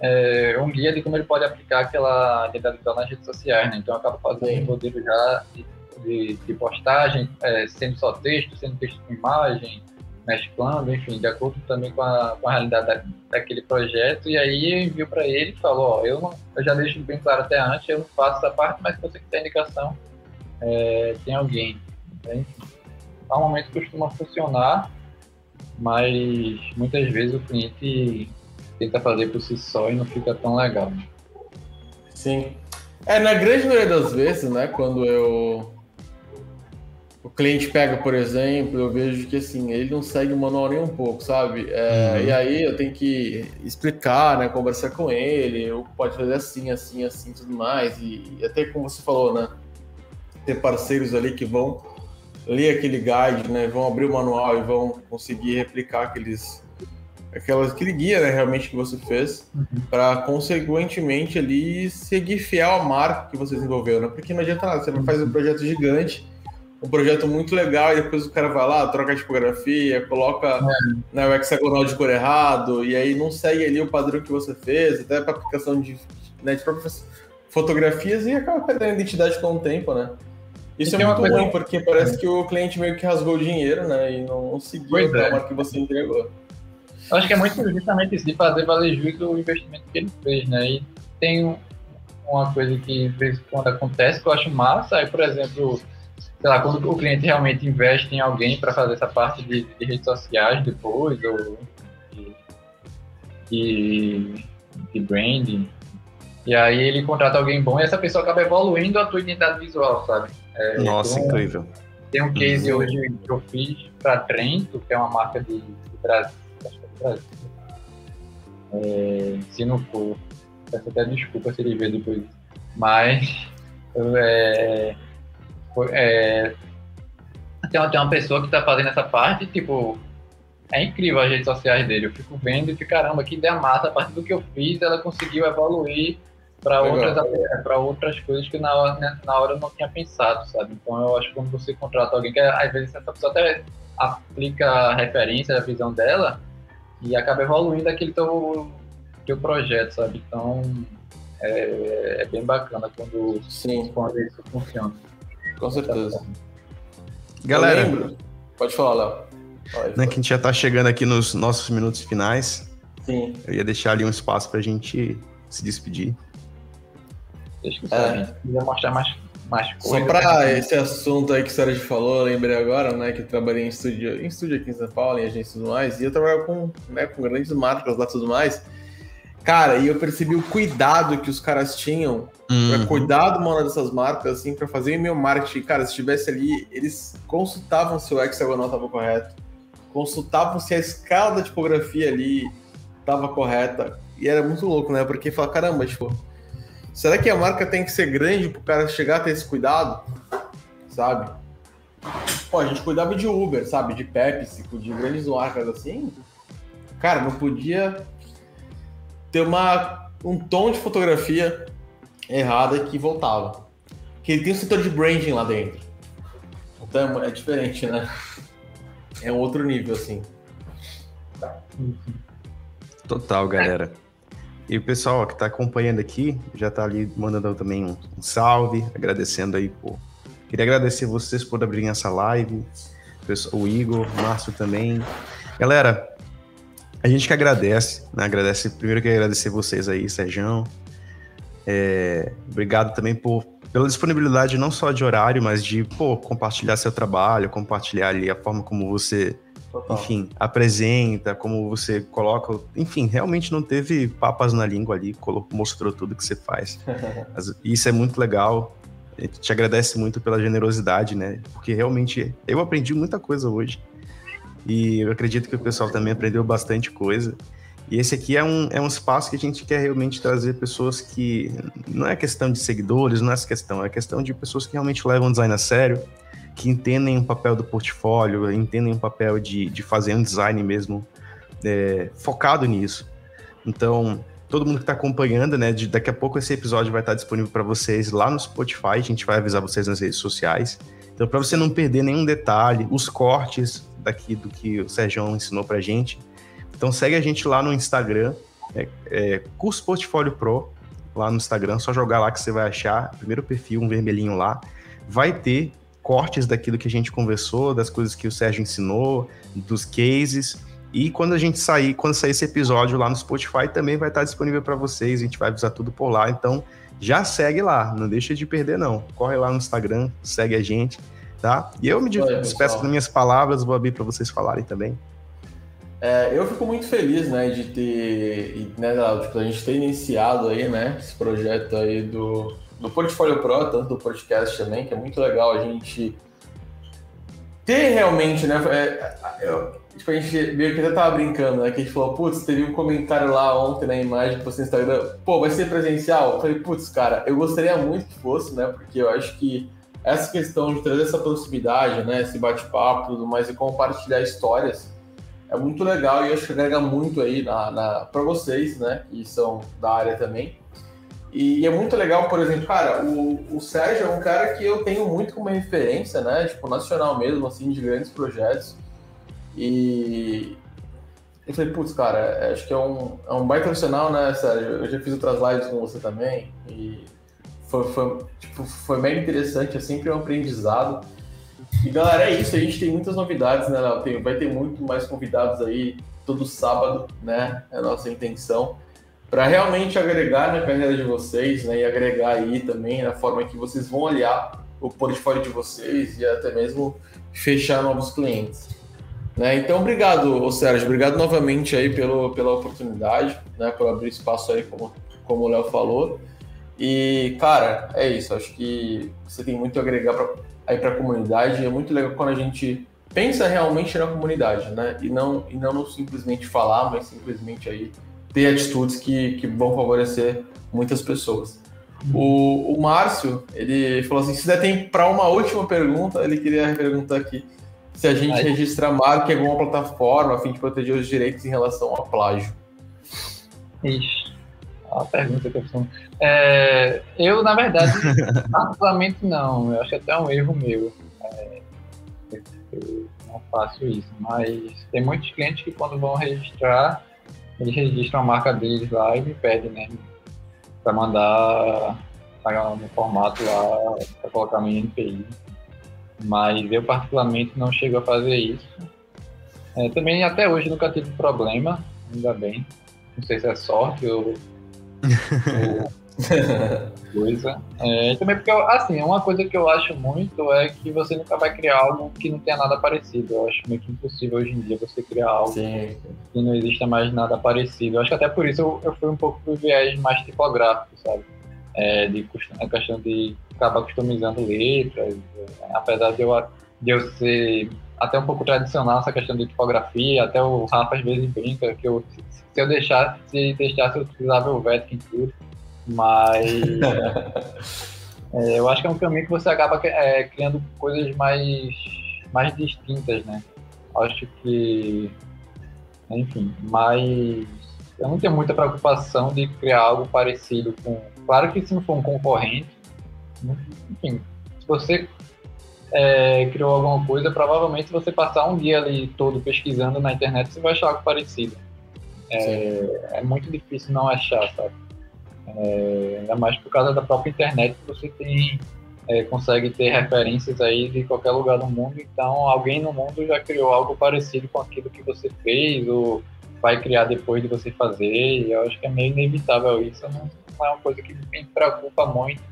é, um guia de como ele pode aplicar aquela visual nas redes sociais, né? Então eu acabo fazendo um modelo já de, de postagem, é, sendo só texto, sendo texto com imagem, mesclando, enfim, de acordo também com a, com a realidade da, daquele projeto. E aí eu envio para ele e falo, ó, eu, não, eu já deixo bem claro até antes, eu não faço essa parte, mas se você quiser indicação, é, tem alguém. Enfim, normalmente costuma funcionar, mas muitas vezes o cliente tenta fazer por si só e não fica tão legal. Sim. É, na grande maioria das vezes, né, quando eu o cliente pega, por exemplo, eu vejo que assim, ele não segue o manual nem um pouco, sabe? É, uhum. E aí eu tenho que explicar, né? Conversar com ele, eu pode fazer assim, assim, assim, tudo mais. E, e, até como você falou, né? Ter parceiros ali que vão ler aquele guide, né? Vão abrir o manual e vão conseguir replicar aqueles aquelas aquele guia, né, realmente que você fez, uhum. para consequentemente ali seguir fiel à marca que você desenvolveu, né? Porque não adianta nada, você não faz um projeto gigante um projeto muito legal e depois o cara vai lá, troca a tipografia, coloca é. né, o hexagonal de cor errado e aí não segue ali o padrão que você fez, até para aplicação de, né, de próprias fotografias e acaba perdendo a identidade com o tempo, né? Isso e é muito coisa... ruim, porque parece que o cliente meio que rasgou o dinheiro, né? E não seguiu pois a é. que você entregou. Eu acho que é muito justamente isso, de fazer valer jus o investimento que ele fez, né? E tem uma coisa que, de vez em quando, acontece que eu acho massa, aí, por exemplo, sei lá, quando o cliente realmente investe em alguém para fazer essa parte de, de, redes sociais depois, ou de, de, branding, e aí ele contrata alguém bom e essa pessoa acaba evoluindo a tua identidade visual, sabe? É, Nossa, então, incrível. Tem um case uhum. hoje que eu fiz para Trento, que é uma marca de, de Brasil, acho que é Brasil. É, se não for, peço até desculpa se ele ver depois. Mas é, é, tem, uma, tem uma pessoa que está fazendo essa parte, tipo, é incrível as redes sociais dele. Eu fico vendo e fico, caramba, que ideia massa. A partir do que eu fiz, ela conseguiu evoluir para outras, outras coisas que na hora, né, na hora eu não tinha pensado, sabe? Então eu acho que quando você contrata alguém, que às vezes essa pessoa até aplica a referência, a visão dela, e acaba evoluindo aquele teu, teu projeto, sabe? Então é, é bem bacana quando, Sim. quando isso funciona. Com certeza. Galera, pode falar, Léo. Né, que a gente já está chegando aqui nos nossos minutos finais. Sim. Eu ia deixar ali um espaço para a gente se despedir. Deixa que é. quiser mostrar mais, mais coisas. Só para né? esse assunto aí que o Sérgio falou, eu lembrei agora, né, que eu trabalhei em estúdio, em estúdio aqui em São Paulo, em agência e tudo mais, e eu trabalhava com, né, com grandes marcas lá e tudo mais. Cara, e eu percebi o cuidado que os caras tinham uhum. para cuidar do manual dessas marcas, assim, para fazer meu marketing. Cara, se estivesse ali, eles consultavam se o hexagonal estava correto, consultavam se a escala da tipografia ali estava correta. E era muito louco, né? Porque fala, caramba, tipo, será que a marca tem que ser grande para o cara chegar a ter esse cuidado? Sabe? Pô, a gente cuidava de Uber, sabe? De Pepsi, de grandes marcas assim. Cara, não podia ter uma, um tom de fotografia errada que voltava. Que ele tem um setor de branding lá dentro. Então é diferente, né? É um outro nível, assim. Total, galera. E o pessoal que está acompanhando aqui já está ali mandando também um, um, salve, agradecendo aí por. Queria agradecer vocês por abrirem essa live, o Igor, o Márcio também. Galera, a gente que agradece, né? Agradece, primeiro que agradecer vocês aí, Sérgio. É, obrigado também por, pela disponibilidade não só de horário, mas de pô, compartilhar seu trabalho, compartilhar ali a forma como você, Total. enfim, apresenta, como você coloca. Enfim, realmente não teve papas na língua ali, mostrou tudo que você faz. Isso é muito legal. A gente te agradece muito pela generosidade, né? Porque realmente eu aprendi muita coisa hoje. E eu acredito que o pessoal também aprendeu bastante coisa. E esse aqui é um, é um espaço que a gente quer realmente trazer pessoas que. Não é questão de seguidores, não é essa questão, é questão de pessoas que realmente levam o design a sério, que entendem o papel do portfólio, entendem o papel de, de fazer um design mesmo é, focado nisso. Então, todo mundo que está acompanhando, né? De, daqui a pouco esse episódio vai estar disponível para vocês lá no Spotify, a gente vai avisar vocês nas redes sociais. Então, para você não perder nenhum detalhe, os cortes daqui do que o Sérgio ensinou para gente. Então, segue a gente lá no Instagram, é, é, Curso Portfólio Pro, lá no Instagram, só jogar lá que você vai achar. Primeiro perfil, um vermelhinho lá. Vai ter cortes daquilo que a gente conversou, das coisas que o Sérgio ensinou, dos cases. E quando a gente sair, quando sair esse episódio lá no Spotify, também vai estar disponível para vocês. A gente vai avisar tudo por lá. Então, já segue lá, não deixa de perder não. Corre lá no Instagram, segue a gente, tá? E eu me despeço das minhas palavras, vou abrir para vocês falarem também. É, eu fico muito feliz, né, de ter, né, tipo, a gente ter iniciado aí, né, esse projeto aí do, do Portfólio Pro, tanto do podcast também, que é muito legal a gente ter realmente, né, é, eu, tipo, a gente meio que até tava brincando, né, que a gente falou, putz, teve um comentário lá ontem na imagem que você no Instagram, pô, vai ser presencial? Eu falei, putz, cara, eu gostaria muito que fosse, né, porque eu acho que essa questão de trazer essa proximidade, né, esse bate-papo tudo mais e compartilhar histórias, é muito legal e acho que agrega muito aí na, na para vocês, né, que são da área também. E é muito legal, por exemplo, cara, o, o Sérgio é um cara que eu tenho muito como referência, né, tipo, nacional mesmo, assim, de grandes projetos. E eu falei, putz, cara, é, acho que é um, é um baita profissional, né, Sérgio? Eu já fiz outras lives com você também e foi, foi, tipo, foi interessante, é sempre um aprendizado. E galera, é isso. A gente tem muitas novidades, né, Léo? Vai ter muito mais convidados aí todo sábado, né? É a nossa intenção. Para realmente agregar na carreira de vocês, né? E agregar aí também na forma que vocês vão olhar o portfólio de vocês e até mesmo fechar novos clientes. Né? Então, obrigado, Sérgio. Obrigado novamente aí pelo, pela oportunidade, né? Por abrir espaço aí, como, como o Léo falou. E, cara, é isso. Acho que você tem muito a agregar para aí para a comunidade. É muito legal quando a gente pensa realmente na comunidade, né? E não, e não simplesmente falar, mas simplesmente aí ter atitudes que, que vão favorecer muitas pessoas. O, o Márcio, ele falou assim, se der tempo para uma última pergunta, ele queria perguntar aqui se a gente Aí. registra a marca em alguma plataforma a fim de proteger os direitos em relação ao plágio. Ixi, a pergunta que eu fiz. É, eu, na verdade, particularmente não. Eu acho até um erro meu. É, eu não faço isso. Mas tem muitos clientes que quando vão registrar, eles registram a marca deles lá e me pedem, né? Para mandar no formato lá, para colocar no NPI. Mas eu, particularmente, não chego a fazer isso. É, também, até hoje, nunca tive problema, ainda bem. Não sei se é sorte ou coisa. É, também porque, assim, uma coisa que eu acho muito é que você nunca vai criar algo que não tenha nada parecido. Eu acho meio que impossível hoje em dia você criar algo Sim. que não exista mais nada parecido. Eu acho que até por isso eu, eu fui um pouco pro viés mais tipográfico, sabe? É, de a questão de acabar customizando letras, é, apesar de eu, de eu ser até um pouco tradicional essa questão de tipografia, até o Rafa às vezes brinca que eu, se eu deixasse, se deixasse eu utilizava o Vetkin tudo, mas é, eu acho que é um caminho que você acaba é, criando coisas mais, mais distintas, né? Acho que, enfim, mas eu não tenho muita preocupação de criar algo parecido com. Claro que se não for um concorrente, enfim, se você é, criou alguma coisa, provavelmente se você passar um dia ali todo pesquisando na internet, você vai achar algo parecido. É, é muito difícil não achar, sabe? É, ainda mais por causa da própria internet que você tem é, consegue ter referências aí de qualquer lugar do mundo. Então, alguém no mundo já criou algo parecido com aquilo que você fez ou vai criar depois de você fazer. E eu acho que é meio inevitável isso. Não, não é uma coisa que me preocupa muito,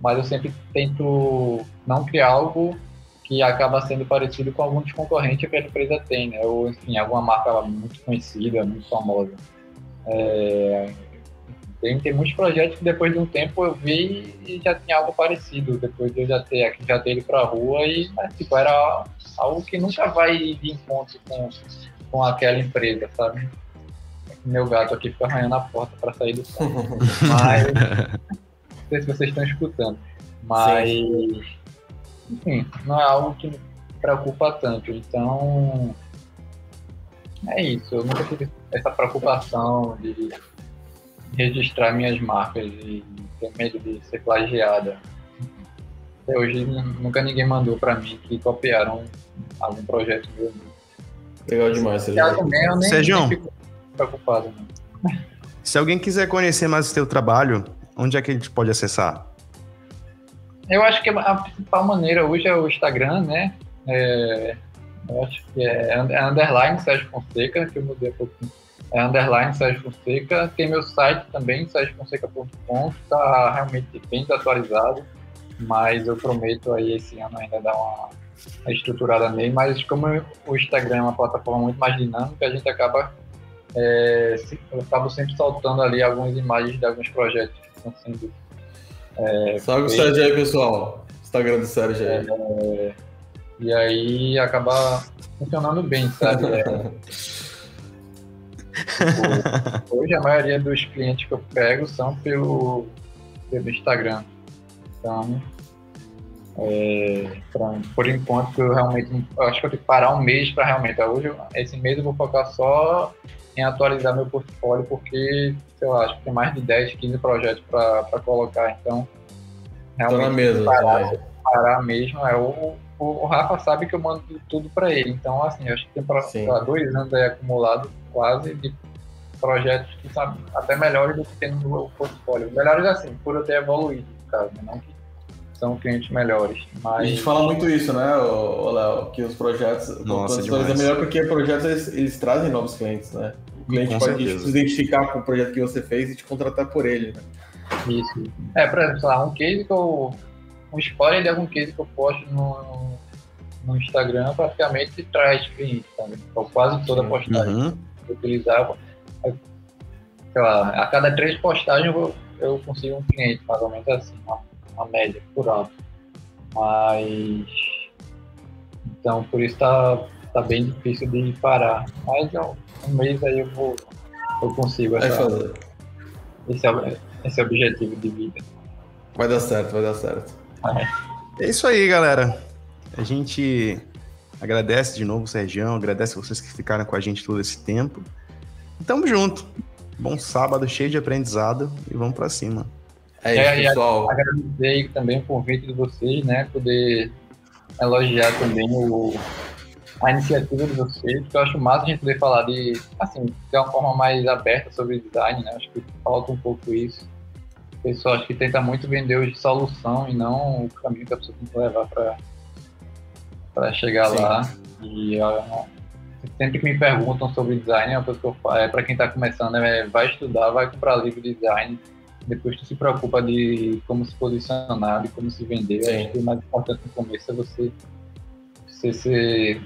mas eu sempre tento não criar algo que acaba sendo parecido com algum dos concorrentes que a empresa tem, né? Ou, enfim, alguma marca muito conhecida, muito famosa. É, tem, tem muitos projetos que depois de um tempo eu vi e já tinha algo parecido, depois de eu já ter, já ter ido pra rua e, mas, tipo, era algo que nunca vai de encontro com, com aquela empresa, sabe? Meu gato aqui fica arranhando a porta para sair do som. Mas, sei se vocês estão escutando, mas... Sim enfim, não é algo que me preocupa tanto. Então, é isso. Eu nunca tive essa preocupação de registrar minhas marcas e ter medo de ser plagiada. Até hoje nunca ninguém mandou para mim que copiaram algum projeto meu. Legal demais, Sérgio. Sérgio, nem preocupado. Se alguém quiser conhecer mais o seu trabalho, onde é que a gente pode acessar? eu acho que a principal maneira hoje é o Instagram, né? É, eu acho que é, é underline Sérgio Fonseca, que eu mudei um pouquinho. É underline Sérgio Fonseca. Tem meu site também, sérgiofonseca.com, está realmente bem desatualizado, mas eu prometo aí esse ano ainda dar uma estruturada nele. Mas como o Instagram é uma plataforma muito mais dinâmica, a gente acaba é, eu acabo sempre soltando ali algumas imagens de alguns projetos que estão sendo. É, Salve o Sérgio aí, pessoal. Instagram do Sérgio aí. É, e aí acaba funcionando bem, sabe? É, hoje a maioria dos clientes que eu pego são pelo, pelo Instagram. Então, é, pra, por enquanto, eu realmente eu acho que eu tenho que parar um mês para realmente. Hoje, esse mês eu vou focar só em atualizar meu portfólio, porque, sei lá, acho que tem mais de 10, 15 projetos para colocar. Então, realmente, Tô na mesa, parar, parar mesmo. É, o, o, Rafa sabe que eu mando tudo para ele. Então, assim, acho que tem pra, pra dois anos aí acumulado quase de projetos que são até melhores do que tem no meu portfólio. Melhores assim, por eu ter evoluído, né? não que são clientes melhores. Mas... A gente fala muito isso, né, Léo? Que os projetos. Nossa, é melhor porque projetos eles, eles, trazem novos clientes, né? O cliente com pode certeza. se identificar com o projeto que você fez e te contratar por ele, né? Isso. É, por exemplo, sei lá, um case que eu. Um spoiler de algum case que eu posto no, no Instagram praticamente traz clientes, sabe? Então, quase toda postagem uhum. que eu utilizava. Sei lá, a cada três postagens eu, eu consigo um cliente, mais ou menos assim, uma média por alto. Mas. Então, por isso tá, tá bem difícil de parar. Mas um, um mês aí eu vou. Eu consigo essa, esse, é, esse é o objetivo de vida. Vai dar certo, vai dar certo. É, é isso aí, galera. A gente agradece de novo o Sergião, agradece vocês que ficaram com a gente todo esse tempo. E tamo junto. Bom sábado, cheio de aprendizado e vamos para cima. É isso, é, pessoal. Agradecer também o convite de vocês, né? Poder elogiar também o, a iniciativa de vocês, porque eu acho massa a gente poder falar de, assim, de uma forma mais aberta sobre design, né? Acho que falta um pouco isso. O pessoal acho que tenta muito vender hoje solução e não o caminho que a pessoa tem que levar para para chegar Sim. lá. E sempre que me perguntam sobre design, é uma coisa que eu falo, é para quem está começando, é, vai estudar, vai comprar livro de design, depois tu se preocupa de como se posicionar, de como se vender. Sim. Acho que o mais importante no começo é você, você ser,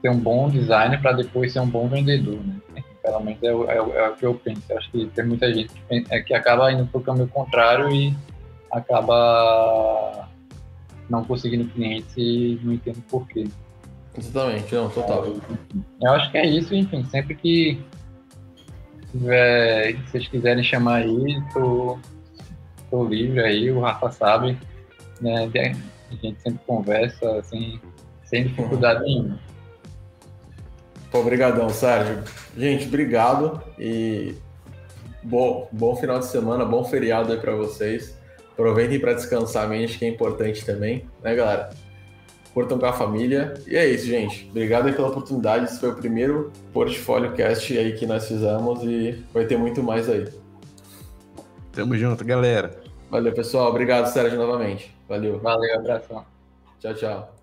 ter um bom design para depois ser um bom vendedor, né? Pelo menos é, é, é, o que eu penso. Acho que tem muita gente que, é, que acaba indo para o caminho contrário e acaba não conseguindo clientes e não entendo porquê. Exatamente, não, total. Eu acho que é isso, enfim, sempre que tiver, se vocês quiserem chamar aí, tô, tô livre aí, o Rafa sabe, né? A gente sempre conversa assim, sem dificuldade nenhuma. Obrigadão, Sérgio. Gente, obrigado e bom, bom final de semana, bom feriado aí para vocês. Aproveitem para descansar a mente, que é importante também, né, galera? Curtam com a família. E é isso, gente. Obrigado pela oportunidade. Esse foi o primeiro Portfólio Cast aí que nós fizemos e vai ter muito mais aí. Tamo junto, galera. Valeu, pessoal. Obrigado, Sérgio, novamente. Valeu. Valeu, abração. Tchau, tchau.